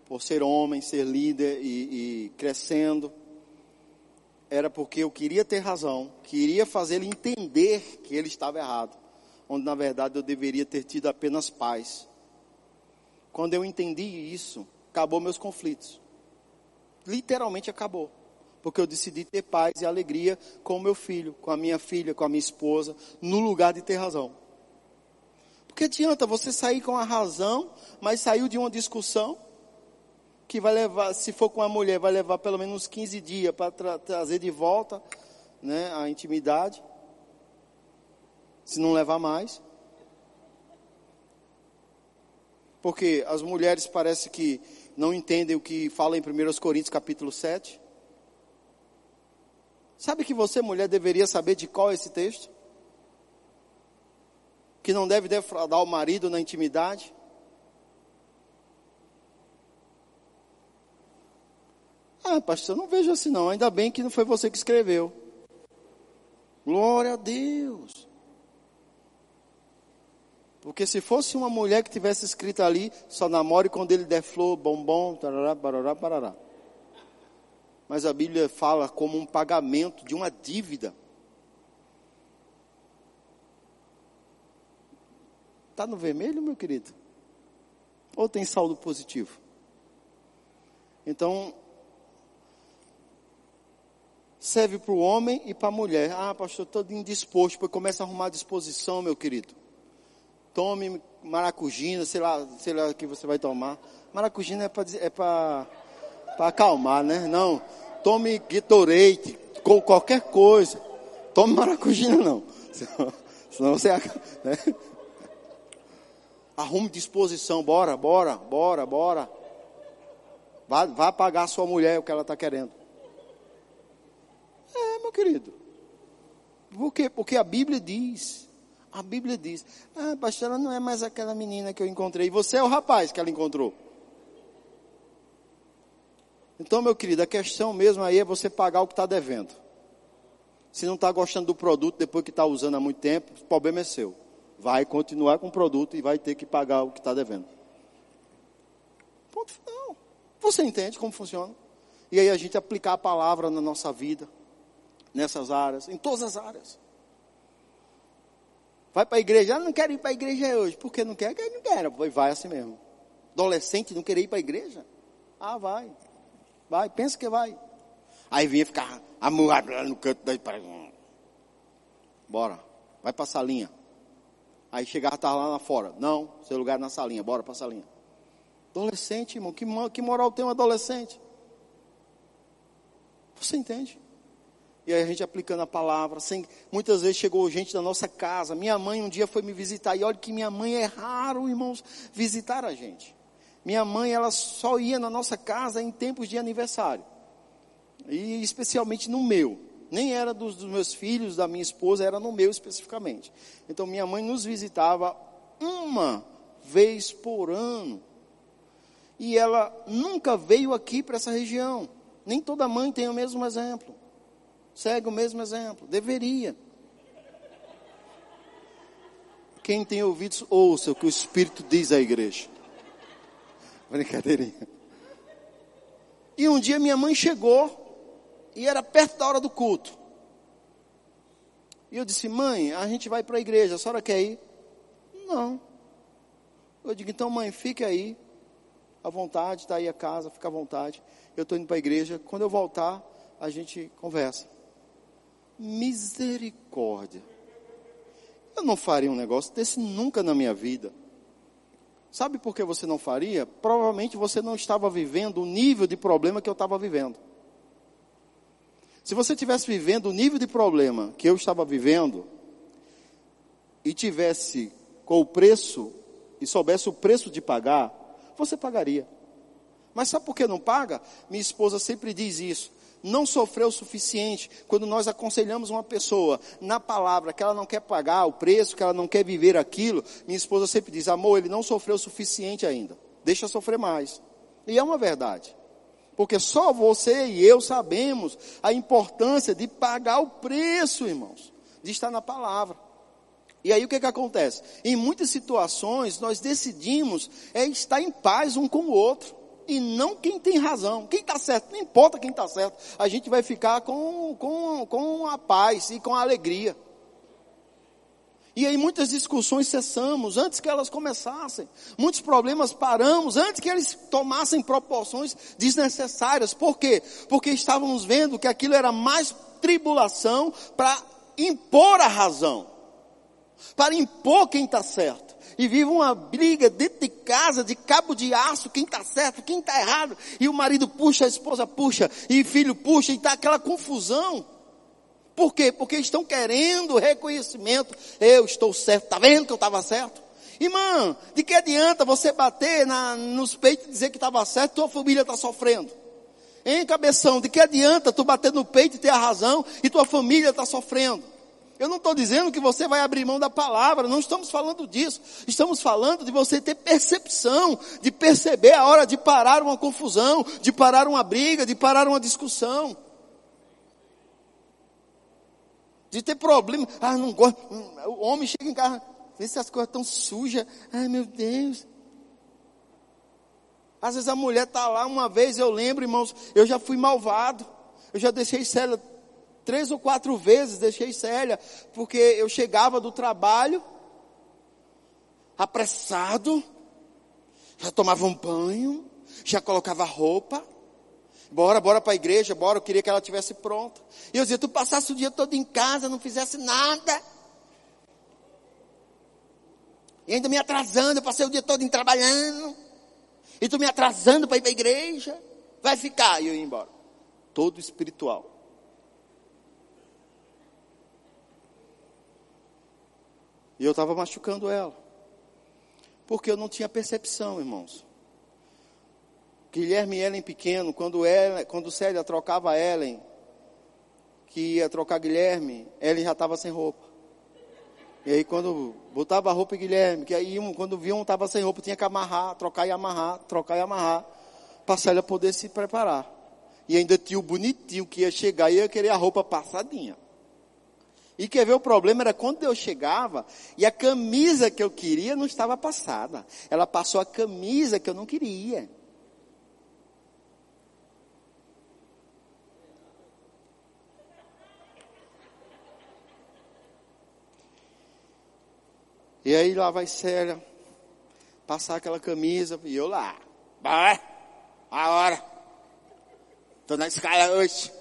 por ser homem, ser líder e, e crescendo, era porque eu queria ter razão, queria fazer ele entender que ele estava errado, onde na verdade eu deveria ter tido apenas paz. Quando eu entendi isso, acabou meus conflitos. Literalmente acabou. Porque eu decidi ter paz e alegria com o meu filho, com a minha filha, com a minha esposa, no lugar de ter razão. Porque adianta você sair com a razão, mas saiu de uma discussão que vai levar, se for com a mulher, vai levar pelo menos 15 dias para tra trazer de volta né, a intimidade. Se não levar mais. Porque as mulheres parece que não entendem o que fala em 1 Coríntios capítulo 7. Sabe que você, mulher, deveria saber de qual é esse texto? que não deve defraudar o marido na intimidade. Ah, pastor, não vejo assim não. Ainda bem que não foi você que escreveu. Glória a Deus. Porque se fosse uma mulher que tivesse escrito ali, só namore quando ele der flor, bombom, tarará, barará, parará. Mas a Bíblia fala como um pagamento de uma dívida. Está no vermelho, meu querido? Ou tem saldo positivo? Então, serve para o homem e para a mulher. Ah, pastor, todo indisposto, depois começa a arrumar disposição, meu querido. Tome maracujina, sei lá, sei lá o que você vai tomar. Maracujina é para é para acalmar, né? Não. Tome Gatorade, com qualquer coisa. Tome maracujina não. Senão você, né? Arrume disposição, bora, bora, bora, bora. Vá, vá pagar a sua mulher o que ela está querendo. É, meu querido. Por quê? Porque a Bíblia diz. A Bíblia diz. Ah, pastor, ela não é mais aquela menina que eu encontrei. Você é o rapaz que ela encontrou. Então, meu querido, a questão mesmo aí é você pagar o que está devendo. Se não está gostando do produto depois que está usando há muito tempo, o problema é seu vai continuar com o produto e vai ter que pagar o que está devendo. Ponto final. Você entende como funciona? E aí a gente aplicar a palavra na nossa vida, nessas áreas, em todas as áreas. Vai para a igreja, ah, não quero ir para a igreja hoje. Por que não quer? Porque não quer. Vai assim mesmo. Adolescente não querer ir para a igreja? Ah, vai. Vai, pensa que vai. Aí vinha ficar amurado lá no canto da Bora, vai para a salinha. Aí chegava, estava lá fora. Não, seu lugar é na salinha, bora para a salinha. Adolescente, irmão, que, que moral tem um adolescente? Você entende? E a gente aplicando a palavra, sem, muitas vezes chegou gente da nossa casa. Minha mãe um dia foi me visitar, e olha que minha mãe é raro, irmãos, visitar a gente. Minha mãe, ela só ia na nossa casa em tempos de aniversário. E especialmente no meu nem era dos, dos meus filhos, da minha esposa, era no meu especificamente. Então minha mãe nos visitava uma vez por ano. E ela nunca veio aqui para essa região. Nem toda mãe tem o mesmo exemplo. Segue o mesmo exemplo. Deveria. Quem tem ouvidos, ouça o que o Espírito diz à igreja. Brincadeirinha. E um dia minha mãe chegou e era perto da hora do culto. E eu disse, mãe, a gente vai para a igreja, a senhora quer ir? Não. Eu digo, então mãe, fique aí, à vontade, está aí a casa, fica à vontade. Eu estou indo para a igreja, quando eu voltar, a gente conversa. Misericórdia. Eu não faria um negócio desse nunca na minha vida. Sabe por que você não faria? Provavelmente você não estava vivendo o nível de problema que eu estava vivendo. Se você tivesse vivendo o nível de problema que eu estava vivendo e tivesse com o preço e soubesse o preço de pagar, você pagaria. Mas sabe por que não paga? Minha esposa sempre diz isso. Não sofreu o suficiente quando nós aconselhamos uma pessoa na palavra que ela não quer pagar o preço, que ela não quer viver aquilo. Minha esposa sempre diz: amor, ele não sofreu o suficiente ainda. Deixa sofrer mais. E é uma verdade. Porque só você e eu sabemos a importância de pagar o preço, irmãos, de estar na palavra. E aí o que, que acontece? Em muitas situações nós decidimos é estar em paz um com o outro. E não quem tem razão. Quem está certo, não importa quem está certo, a gente vai ficar com, com, com a paz e com a alegria. E aí muitas discussões cessamos antes que elas começassem. Muitos problemas paramos antes que eles tomassem proporções desnecessárias. Por quê? Porque estávamos vendo que aquilo era mais tribulação para impor a razão. Para impor quem está certo. E vive uma briga dentro de casa, de cabo de aço, quem está certo, quem está errado. E o marido puxa, a esposa puxa, e o filho puxa, e está aquela confusão. Por quê? Porque estão querendo reconhecimento. Eu estou certo, tá vendo que eu estava certo? Irmã, de que adianta você bater na, nos peitos e dizer que estava certo, tua família está sofrendo? Hein, cabeção, de que adianta tu bater no peito e ter a razão e tua família está sofrendo? Eu não estou dizendo que você vai abrir mão da palavra, não estamos falando disso. Estamos falando de você ter percepção, de perceber a hora de parar uma confusão, de parar uma briga, de parar uma discussão. de ter problema. Ah, não gosto. O homem chega em casa, vê se as coisas estão sujas. Ai, meu Deus. Às vezes a mulher está lá, uma vez eu lembro, irmãos, eu já fui malvado. Eu já deixei Célia três ou quatro vezes, deixei Célia, porque eu chegava do trabalho, apressado, já tomava um banho, já colocava roupa, Bora, bora para a igreja, bora, eu queria que ela tivesse pronta. E eu dizia, tu passasse o dia todo em casa, não fizesse nada. E ainda me atrasando, eu passei o dia todo em trabalhando. E tu me atrasando para ir para a igreja. Vai ficar, e eu ia embora. Todo espiritual. E eu estava machucando ela. Porque eu não tinha percepção, irmãos. Guilherme e Ellen pequeno, quando, Ellen, quando Célia trocava Ellen, que ia trocar Guilherme, Ellen já estava sem roupa. E aí quando botava a roupa em Guilherme, que aí um, quando viam um estava sem roupa, tinha que amarrar, trocar e amarrar, trocar e amarrar, para Célia poder se preparar. E ainda tinha o bonitinho que ia chegar e ia querer a roupa passadinha. E quer ver o problema era quando eu chegava e a camisa que eu queria não estava passada. Ela passou a camisa que eu não queria. E aí lá vai Célia, passar aquela camisa, e eu lá, vai, a hora, estou na escala hoje.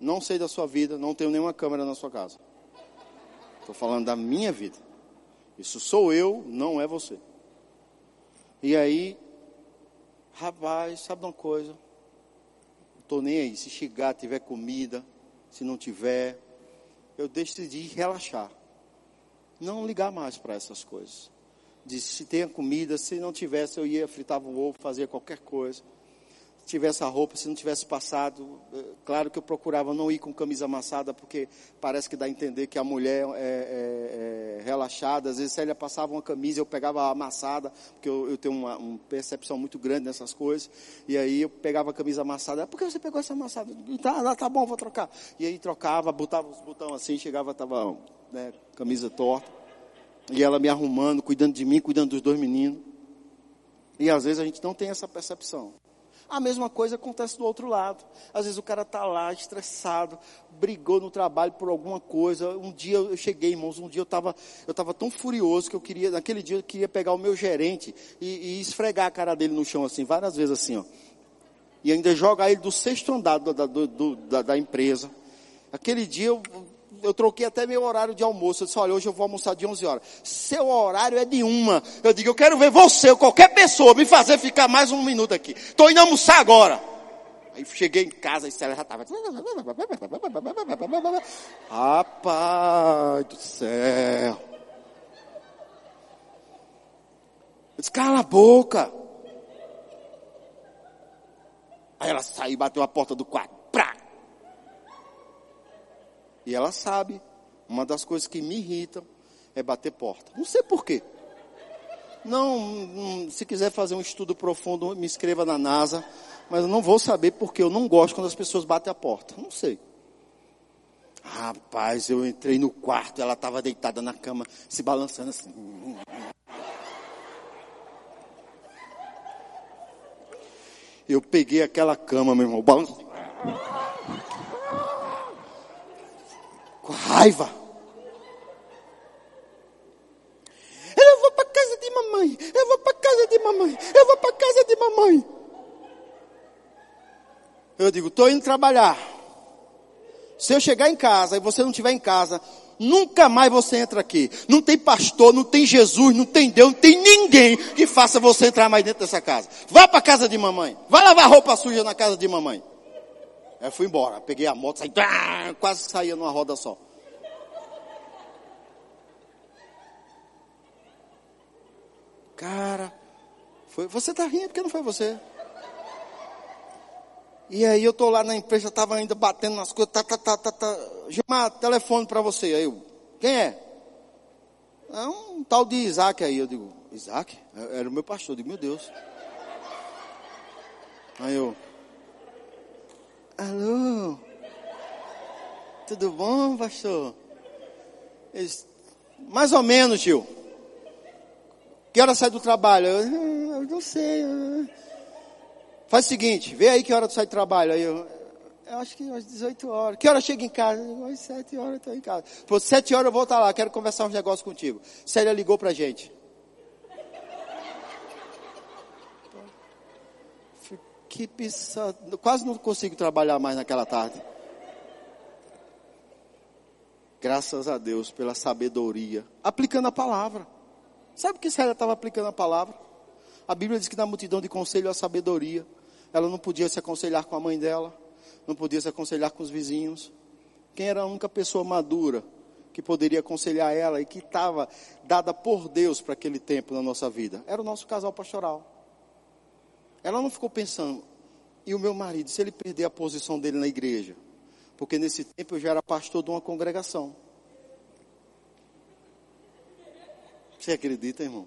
Não sei da sua vida, não tenho nenhuma câmera na sua casa. Estou falando da minha vida. Isso sou eu, não é você. E aí, rapaz, sabe uma coisa? Estou nem aí. Se chegar, tiver comida, se não tiver, eu decidi relaxar. Não ligar mais para essas coisas. De se tenha comida, se não tivesse, eu ia, fritava um ovo, fazia qualquer coisa tivesse a roupa, se não tivesse passado, eh, claro que eu procurava não ir com camisa amassada, porque parece que dá a entender que a mulher é, é, é relaxada. Às vezes, se ela passava uma camisa, eu pegava a amassada, porque eu, eu tenho uma, uma, percepção muito grande nessas coisas. E aí eu pegava a camisa amassada. Por que você pegou essa amassada? Tá, tá bom, vou trocar. E aí trocava, botava os botões assim, chegava, estava né, camisa torta. E ela me arrumando, cuidando de mim, cuidando dos dois meninos. E às vezes a gente não tem essa percepção. A mesma coisa acontece do outro lado. Às vezes o cara está lá estressado, brigou no trabalho por alguma coisa. Um dia eu cheguei, irmãos, um dia eu estava eu tava tão furioso que eu queria, naquele dia eu queria pegar o meu gerente e, e esfregar a cara dele no chão assim, várias vezes assim, ó. E ainda jogar ele do sexto andar da, do, do, da, da empresa. Aquele dia eu eu troquei até meu horário de almoço. Eu disse, olha, hoje eu vou almoçar de 11 horas. Seu horário é de uma. Eu digo, eu quero ver você ou qualquer pessoa me fazer ficar mais um minuto aqui. Estou indo almoçar agora. Aí cheguei em casa e ela já estava. Rapaz do céu. Eu disse, cala a boca. Aí ela saiu e bateu a porta do quarto. E ela sabe, uma das coisas que me irritam é bater porta. Não sei porquê. Não, hum, hum, se quiser fazer um estudo profundo, me inscreva na NASA, mas eu não vou saber porque eu não gosto quando as pessoas batem a porta. Não sei. Rapaz, eu entrei no quarto, ela estava deitada na cama, se balançando assim. Eu peguei aquela cama, meu irmão, balançando. Com raiva. Eu vou para casa de mamãe. Eu vou para casa de mamãe. Eu vou para casa de mamãe. Eu digo, estou indo trabalhar. Se eu chegar em casa e você não estiver em casa, nunca mais você entra aqui. Não tem pastor, não tem Jesus, não tem Deus, não tem ninguém que faça você entrar mais dentro dessa casa. Vá para casa de mamãe. Vai lavar roupa suja na casa de mamãe. Aí eu fui embora, peguei a moto, saí, quase saía numa roda só. Cara, foi, você tá rindo porque não foi você. E aí eu tô lá na empresa, tava ainda batendo nas coisas, tá, tá, tá, tá, tá. Gilmar, telefone para você. Aí eu, quem é? É um tal de Isaac aí. Eu digo, Isaac? Era o meu pastor. Eu digo, meu Deus. Aí eu, alô? Tudo bom, pastor? Mais ou menos, tio. Que hora sai do trabalho? Eu, ah, eu não sei. Faz o seguinte, vê aí que hora tu sai do trabalho. Aí eu, eu acho que às 18 horas. Que hora chega em casa? Às 7 horas eu estou em casa. Pô, 7 horas eu vou estar lá, quero conversar uns negócios contigo. Célia ligou pra gente. Fiquei pensando, quase não consigo trabalhar mais naquela tarde. Graças a Deus pela sabedoria. Aplicando a palavra. Sabe o que Célia estava aplicando a palavra? A Bíblia diz que na multidão de conselho há sabedoria. Ela não podia se aconselhar com a mãe dela, não podia se aconselhar com os vizinhos. Quem era a única pessoa madura que poderia aconselhar ela e que estava dada por Deus para aquele tempo na nossa vida? Era o nosso casal pastoral. Ela não ficou pensando, e o meu marido, se ele perder a posição dele na igreja? Porque nesse tempo eu já era pastor de uma congregação. Você acredita, irmão?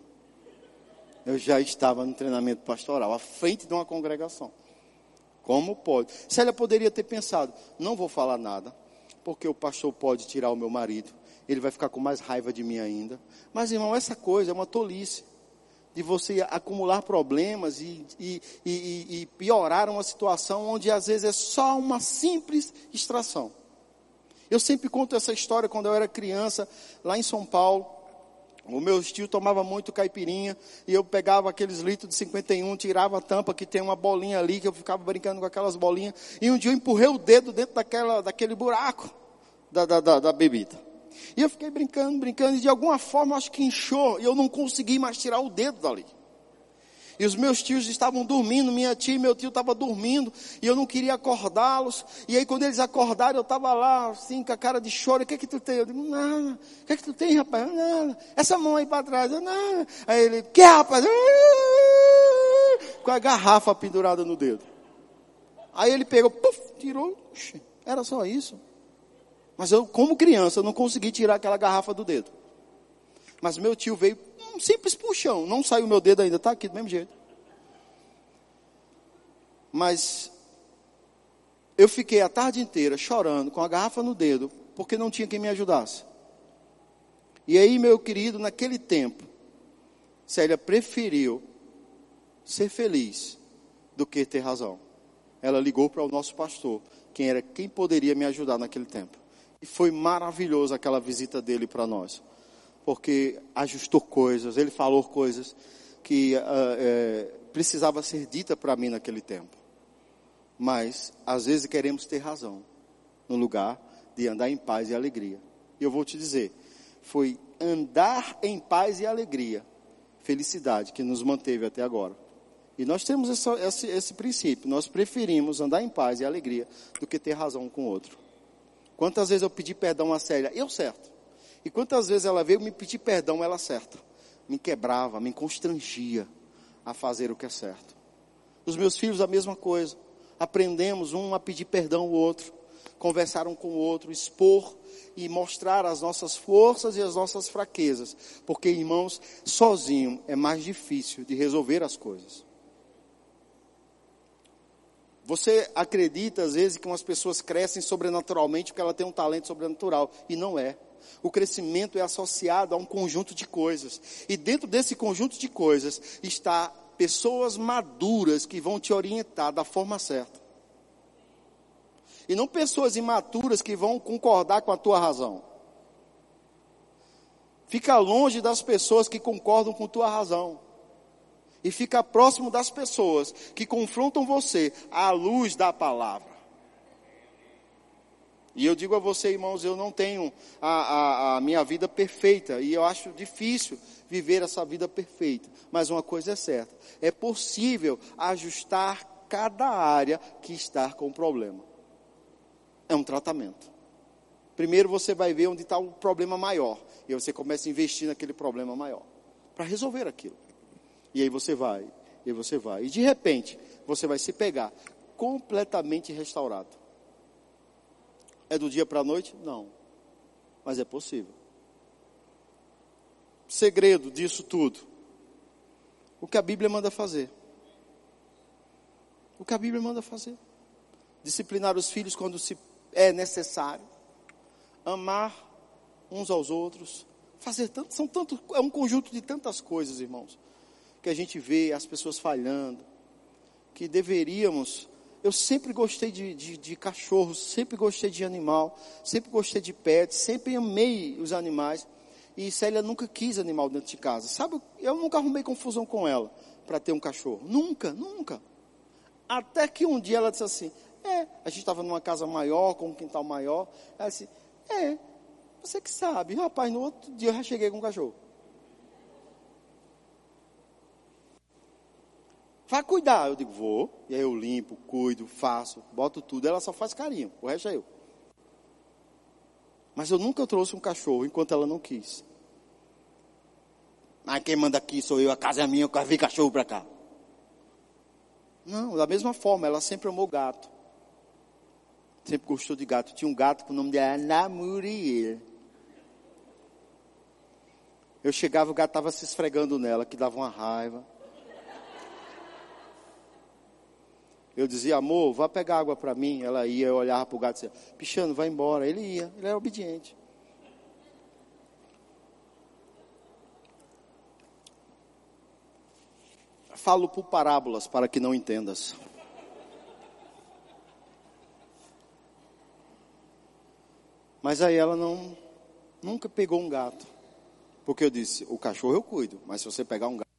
Eu já estava no treinamento pastoral, à frente de uma congregação. Como pode? Célia poderia ter pensado: não vou falar nada, porque o pastor pode tirar o meu marido, ele vai ficar com mais raiva de mim ainda. Mas, irmão, essa coisa é uma tolice de você acumular problemas e, e, e, e piorar uma situação onde às vezes é só uma simples extração. Eu sempre conto essa história quando eu era criança, lá em São Paulo. O meu tio tomava muito caipirinha e eu pegava aqueles litros de 51, tirava a tampa que tem uma bolinha ali, que eu ficava brincando com aquelas bolinhas. E um dia eu empurrei o dedo dentro daquela, daquele buraco da, da, da, da bebida. E eu fiquei brincando, brincando, e de alguma forma acho que inchou, e eu não consegui mais tirar o dedo dali. E os meus tios estavam dormindo, minha tia e meu tio estavam dormindo, e eu não queria acordá-los. E aí quando eles acordaram, eu estava lá, assim, com a cara de choro, o que é que tu tem? Eu digo, nada. O que é que tu tem, rapaz? Nada. Essa mão aí para trás, nada. Aí ele, que rapaz? Com a garrafa pendurada no dedo. Aí ele pegou, puf, tirou, era só isso. Mas eu, como criança, não consegui tirar aquela garrafa do dedo. Mas meu tio veio um simples puxão. Não saiu meu dedo ainda, está aqui do mesmo jeito. Mas eu fiquei a tarde inteira chorando com a garrafa no dedo, porque não tinha quem me ajudasse. E aí, meu querido, naquele tempo, Célia preferiu ser feliz do que ter razão. Ela ligou para o nosso pastor, quem era quem poderia me ajudar naquele tempo. E foi maravilhoso aquela visita dele para nós porque ajustou coisas, ele falou coisas que uh, é, precisava ser dita para mim naquele tempo. Mas às vezes queremos ter razão no lugar de andar em paz e alegria. E eu vou te dizer, foi andar em paz e alegria, felicidade que nos manteve até agora. E nós temos essa, esse, esse princípio, nós preferimos andar em paz e alegria do que ter razão com o outro. Quantas vezes eu pedi perdão a Célia? Eu certo. E quantas vezes ela veio me pedir perdão, ela certa. Me quebrava, me constrangia a fazer o que é certo. Os meus filhos a mesma coisa. Aprendemos um a pedir perdão ao outro, conversar um com o outro, expor e mostrar as nossas forças e as nossas fraquezas. Porque, irmãos, sozinho é mais difícil de resolver as coisas. Você acredita às vezes que umas pessoas crescem sobrenaturalmente porque ela tem um talento sobrenatural e não é. O crescimento é associado a um conjunto de coisas. E dentro desse conjunto de coisas está pessoas maduras que vão te orientar da forma certa. E não pessoas imaturas que vão concordar com a tua razão. Fica longe das pessoas que concordam com tua razão. E fica próximo das pessoas que confrontam você à luz da palavra. E eu digo a você, irmãos, eu não tenho a, a, a, minha vida perfeita. E eu acho difícil viver essa vida perfeita. Mas uma coisa é certa: é possível ajustar cada área que está com problema. É um tratamento. Primeiro você vai ver onde está o problema maior. E você começa a investir naquele problema maior. Para resolver aquilo. E aí você vai, e você vai. E de repente, você vai se pegar completamente restaurado. É do dia para a noite? Não. Mas é possível. Segredo disso tudo. O que a Bíblia manda fazer. O que a Bíblia manda fazer. Disciplinar os filhos quando se é necessário. Amar uns aos outros. Fazer tanto, são tanto, é um conjunto de tantas coisas, irmãos, que a gente vê as pessoas falhando, que deveríamos eu sempre gostei de, de, de cachorros, sempre gostei de animal, sempre gostei de pets, sempre amei os animais. E Célia nunca quis animal dentro de casa. Sabe, eu nunca arrumei confusão com ela para ter um cachorro. Nunca, nunca. Até que um dia ela disse assim: É, a gente estava numa casa maior, com um quintal maior. Ela disse: É, você que sabe. Rapaz, no outro dia eu já cheguei com um cachorro. Vai cuidar. Eu digo, vou. E aí eu limpo, cuido, faço, boto tudo. Ela só faz carinho. O resto é eu. Mas eu nunca trouxe um cachorro enquanto ela não quis. Mas quem manda aqui sou eu, a casa é minha, eu vir cachorro para cá. Não, da mesma forma, ela sempre amou gato. Sempre gostou de gato. Tinha um gato com o nome de Ana Muriel. Eu chegava, o gato estava se esfregando nela, que dava uma raiva. Eu dizia, amor, vá pegar água para mim. Ela ia, eu olhava para o gato e dizia, pichando, vai embora. Ele ia, ele era obediente. Falo por parábolas para que não entendas. Mas aí ela não, nunca pegou um gato. Porque eu disse, o cachorro eu cuido, mas se você pegar um gato,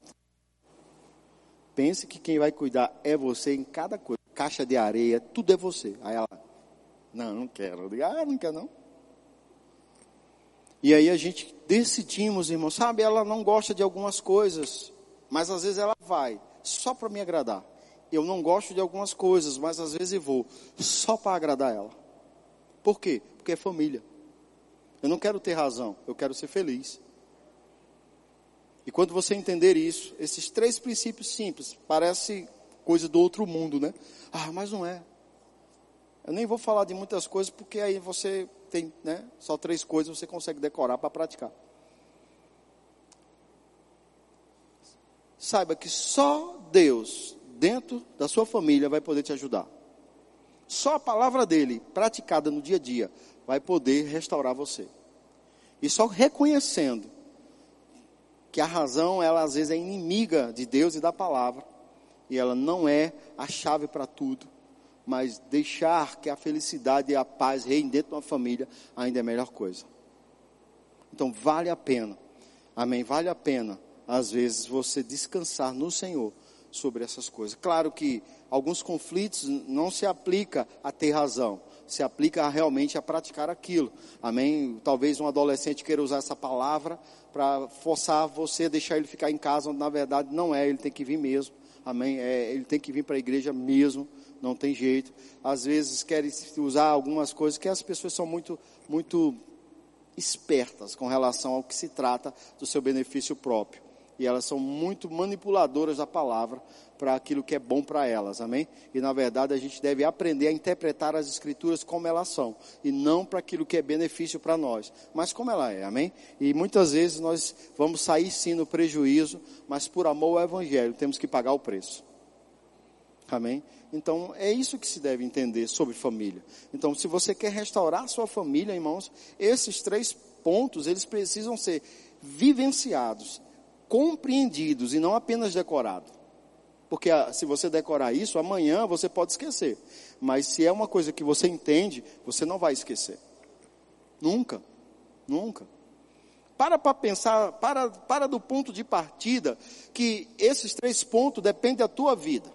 Pense que quem vai cuidar é você em cada coisa. Caixa de areia, tudo é você. Aí ela, não, não quero. Eu digo, ah, não quer não. E aí a gente decidimos, irmão, sabe, ela não gosta de algumas coisas, mas às vezes ela vai, só para me agradar. Eu não gosto de algumas coisas, mas às vezes vou, só para agradar ela. Por quê? Porque é família. Eu não quero ter razão, eu quero ser feliz. E quando você entender isso, esses três princípios simples, parece coisa do outro mundo, né? Ah, mas não é. Eu nem vou falar de muitas coisas, porque aí você tem, né? Só três coisas você consegue decorar para praticar. Saiba que só Deus, dentro da sua família, vai poder te ajudar. Só a palavra dele, praticada no dia a dia, vai poder restaurar você. E só reconhecendo que a razão, ela às vezes é inimiga de Deus e da palavra, e ela não é a chave para tudo, mas deixar que a felicidade e a paz reinem dentro de uma família ainda é a melhor coisa. Então vale a pena, amém? Vale a pena, às vezes, você descansar no Senhor sobre essas coisas. Claro que alguns conflitos não se aplica a ter razão, se aplica realmente a praticar aquilo. Amém? Talvez um adolescente queira usar essa palavra para forçar você a deixar ele ficar em casa, onde na verdade não é, ele tem que vir mesmo. Amém? É, ele tem que vir para a igreja mesmo, não tem jeito. Às vezes querem usar algumas coisas que as pessoas são muito, muito espertas com relação ao que se trata do seu benefício próprio. E elas são muito manipuladoras da palavra para aquilo que é bom para elas, amém? E na verdade a gente deve aprender a interpretar as escrituras como elas são, e não para aquilo que é benefício para nós, mas como ela é, amém? E muitas vezes nós vamos sair sim no prejuízo, mas por amor ao evangelho temos que pagar o preço. Amém? Então é isso que se deve entender sobre família. Então, se você quer restaurar sua família, irmãos, esses três pontos eles precisam ser vivenciados, compreendidos e não apenas decorados. Porque ah, se você decorar isso, amanhã você pode esquecer. Mas se é uma coisa que você entende, você não vai esquecer. Nunca. Nunca. Para para pensar, para, para do ponto de partida, que esses três pontos dependem da tua vida.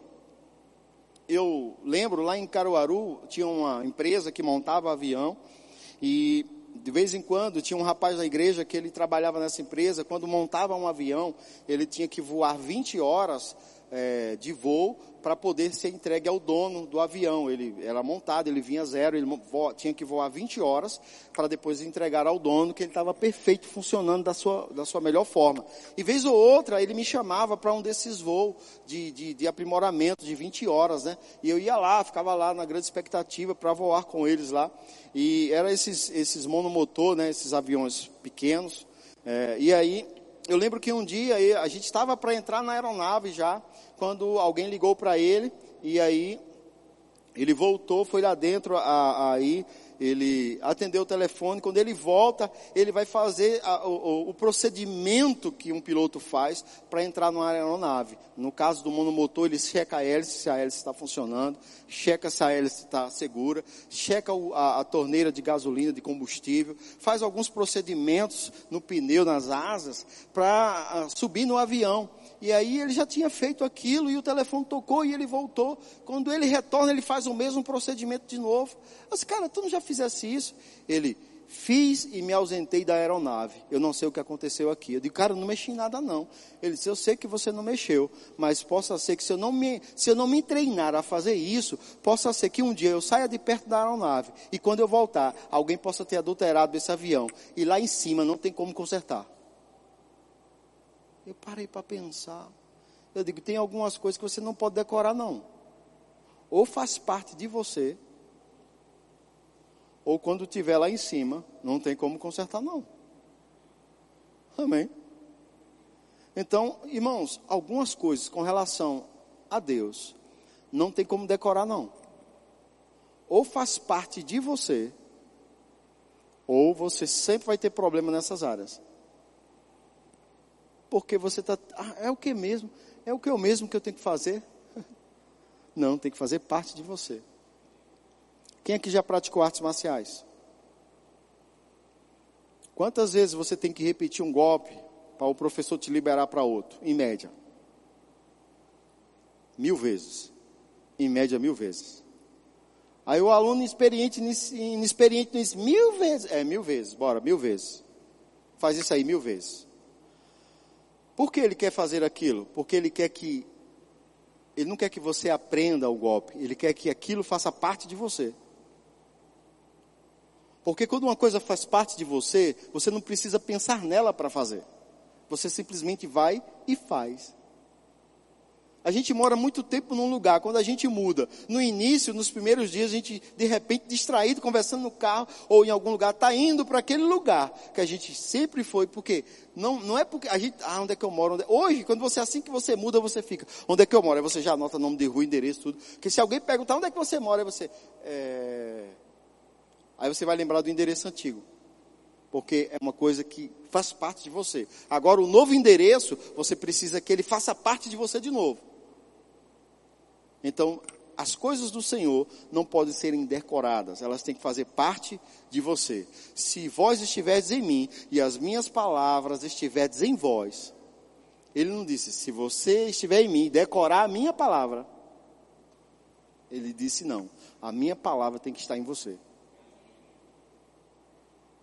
Eu lembro lá em Caruaru, tinha uma empresa que montava avião, e de vez em quando tinha um rapaz da igreja que ele trabalhava nessa empresa, quando montava um avião, ele tinha que voar 20 horas é, de voo para poder ser entregue ao dono do avião. Ele era montado, ele vinha zero, ele tinha que voar 20 horas para depois entregar ao dono que ele estava perfeito, funcionando da sua, da sua melhor forma. E vez ou outra ele me chamava para um desses voos de, de, de, aprimoramento de 20 horas, né? E eu ia lá, ficava lá na grande expectativa para voar com eles lá. E era esses, esses monomotor, né? Esses aviões pequenos. É, e aí eu lembro que um dia a gente estava para entrar na aeronave já, quando alguém ligou para ele, e aí ele voltou, foi lá dentro, aí ele atendeu o telefone, quando ele volta, ele vai fazer a, o, o, procedimento que um piloto faz para entrar numa aeronave. No caso do monomotor, ele checa a hélice, se a hélice está funcionando, checa se a hélice está segura, checa o, a, a torneira de gasolina, de combustível, faz alguns procedimentos no pneu, nas asas, para subir no avião. E aí ele já tinha feito aquilo e o telefone tocou e ele voltou. Quando ele retorna, ele faz o mesmo procedimento de novo. Eu disse, cara, tu não já fizesse isso? Ele, fiz e me ausentei da aeronave. Eu não sei o que aconteceu aqui. Eu digo, cara, não mexi em nada não. Ele disse, eu sei que você não mexeu, mas possa ser que se eu não me, se eu não me treinar a fazer isso, possa ser que um dia eu saia de perto da aeronave e quando eu voltar, alguém possa ter adulterado esse avião e lá em cima não tem como consertar. Eu parei para pensar. Eu digo, tem algumas coisas que você não pode decorar, não. Ou faz parte de você, ou quando estiver lá em cima, não tem como consertar, não. Amém? Então, irmãos, algumas coisas com relação a Deus, não tem como decorar, não. Ou faz parte de você, ou você sempre vai ter problema nessas áreas porque você está. Ah, é o que mesmo? É o que eu mesmo que eu tenho que fazer? Não, tem que fazer parte de você. Quem aqui já praticou artes marciais? Quantas vezes você tem que repetir um golpe para o professor te liberar para outro? Em média. Mil vezes. Em média, mil vezes. Aí o aluno experiente, inexperiente diz mil vezes. É, mil vezes, bora, mil vezes. Faz isso aí mil vezes. Por que ele quer fazer aquilo? Porque ele quer que ele não quer que você aprenda o golpe, ele quer que aquilo faça parte de você. Porque quando uma coisa faz parte de você, você não precisa pensar nela para fazer. Você simplesmente vai e faz. A gente mora muito tempo num lugar, quando a gente muda, no início, nos primeiros dias, a gente, de repente, distraído, conversando no carro, ou em algum lugar, está indo para aquele lugar que a gente sempre foi, porque não, não é porque a gente, ah, onde é que eu moro? É? Hoje, quando você, assim que você muda, você fica, onde é que eu moro? Aí você já anota nome de rua, endereço, tudo. Porque se alguém perguntar, onde é que você mora? Aí você, é... Aí você vai lembrar do endereço antigo. Porque é uma coisa que faz parte de você. Agora, o novo endereço, você precisa que ele faça parte de você de novo. Então, as coisas do Senhor não podem ser decoradas, elas têm que fazer parte de você. Se vós estiverdes em mim e as minhas palavras estiverdes em vós, ele não disse, se você estiver em mim, decorar a minha palavra. Ele disse, não, a minha palavra tem que estar em você.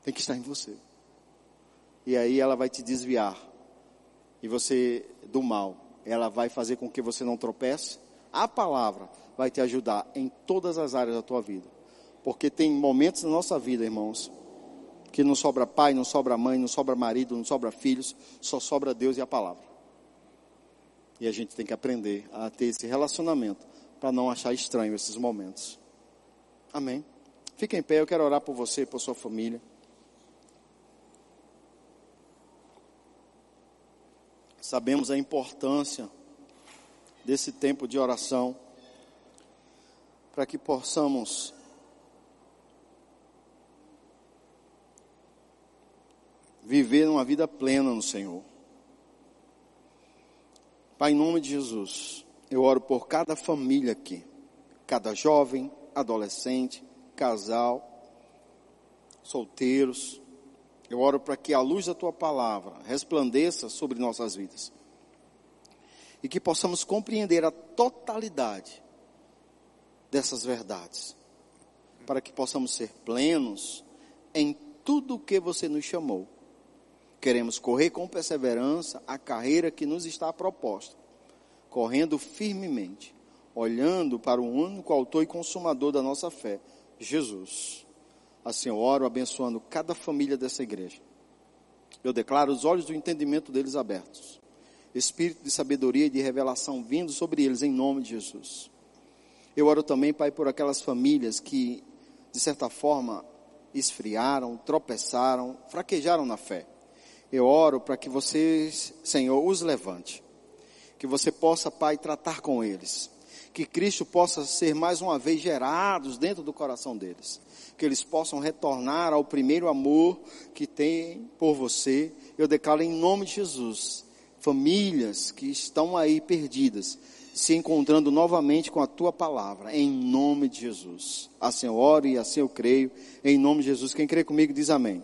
Tem que estar em você. E aí ela vai te desviar. E você, do mal, ela vai fazer com que você não tropece a palavra vai te ajudar em todas as áreas da tua vida. Porque tem momentos na nossa vida, irmãos, que não sobra pai, não sobra mãe, não sobra marido, não sobra filhos, só sobra Deus e a palavra. E a gente tem que aprender a ter esse relacionamento para não achar estranho esses momentos. Amém. Fica em pé, eu quero orar por você e por sua família. Sabemos a importância desse tempo de oração, para que possamos viver uma vida plena no Senhor. Pai, em nome de Jesus, Eu oro por cada família aqui, cada jovem, adolescente, casal, solteiros. Eu oro para que a luz da tua palavra resplandeça sobre nossas vidas e que possamos compreender a totalidade dessas verdades, para que possamos ser plenos em tudo o que você nos chamou. Queremos correr com perseverança a carreira que nos está proposta, correndo firmemente, olhando para o único autor e consumador da nossa fé, Jesus. Assim eu oro abençoando cada família dessa igreja. Eu declaro os olhos do entendimento deles abertos. Espírito de sabedoria e de revelação vindo sobre eles em nome de Jesus. Eu oro também, Pai, por aquelas famílias que, de certa forma, esfriaram, tropeçaram, fraquejaram na fé. Eu oro para que você, Senhor, os levante. Que você possa, Pai, tratar com eles. Que Cristo possa ser mais uma vez gerados dentro do coração deles. Que eles possam retornar ao primeiro amor que tem por você. Eu declaro em nome de Jesus. Famílias que estão aí perdidas, se encontrando novamente com a tua palavra, em nome de Jesus. Assim eu oro e assim eu creio, em nome de Jesus. Quem crê comigo diz amém.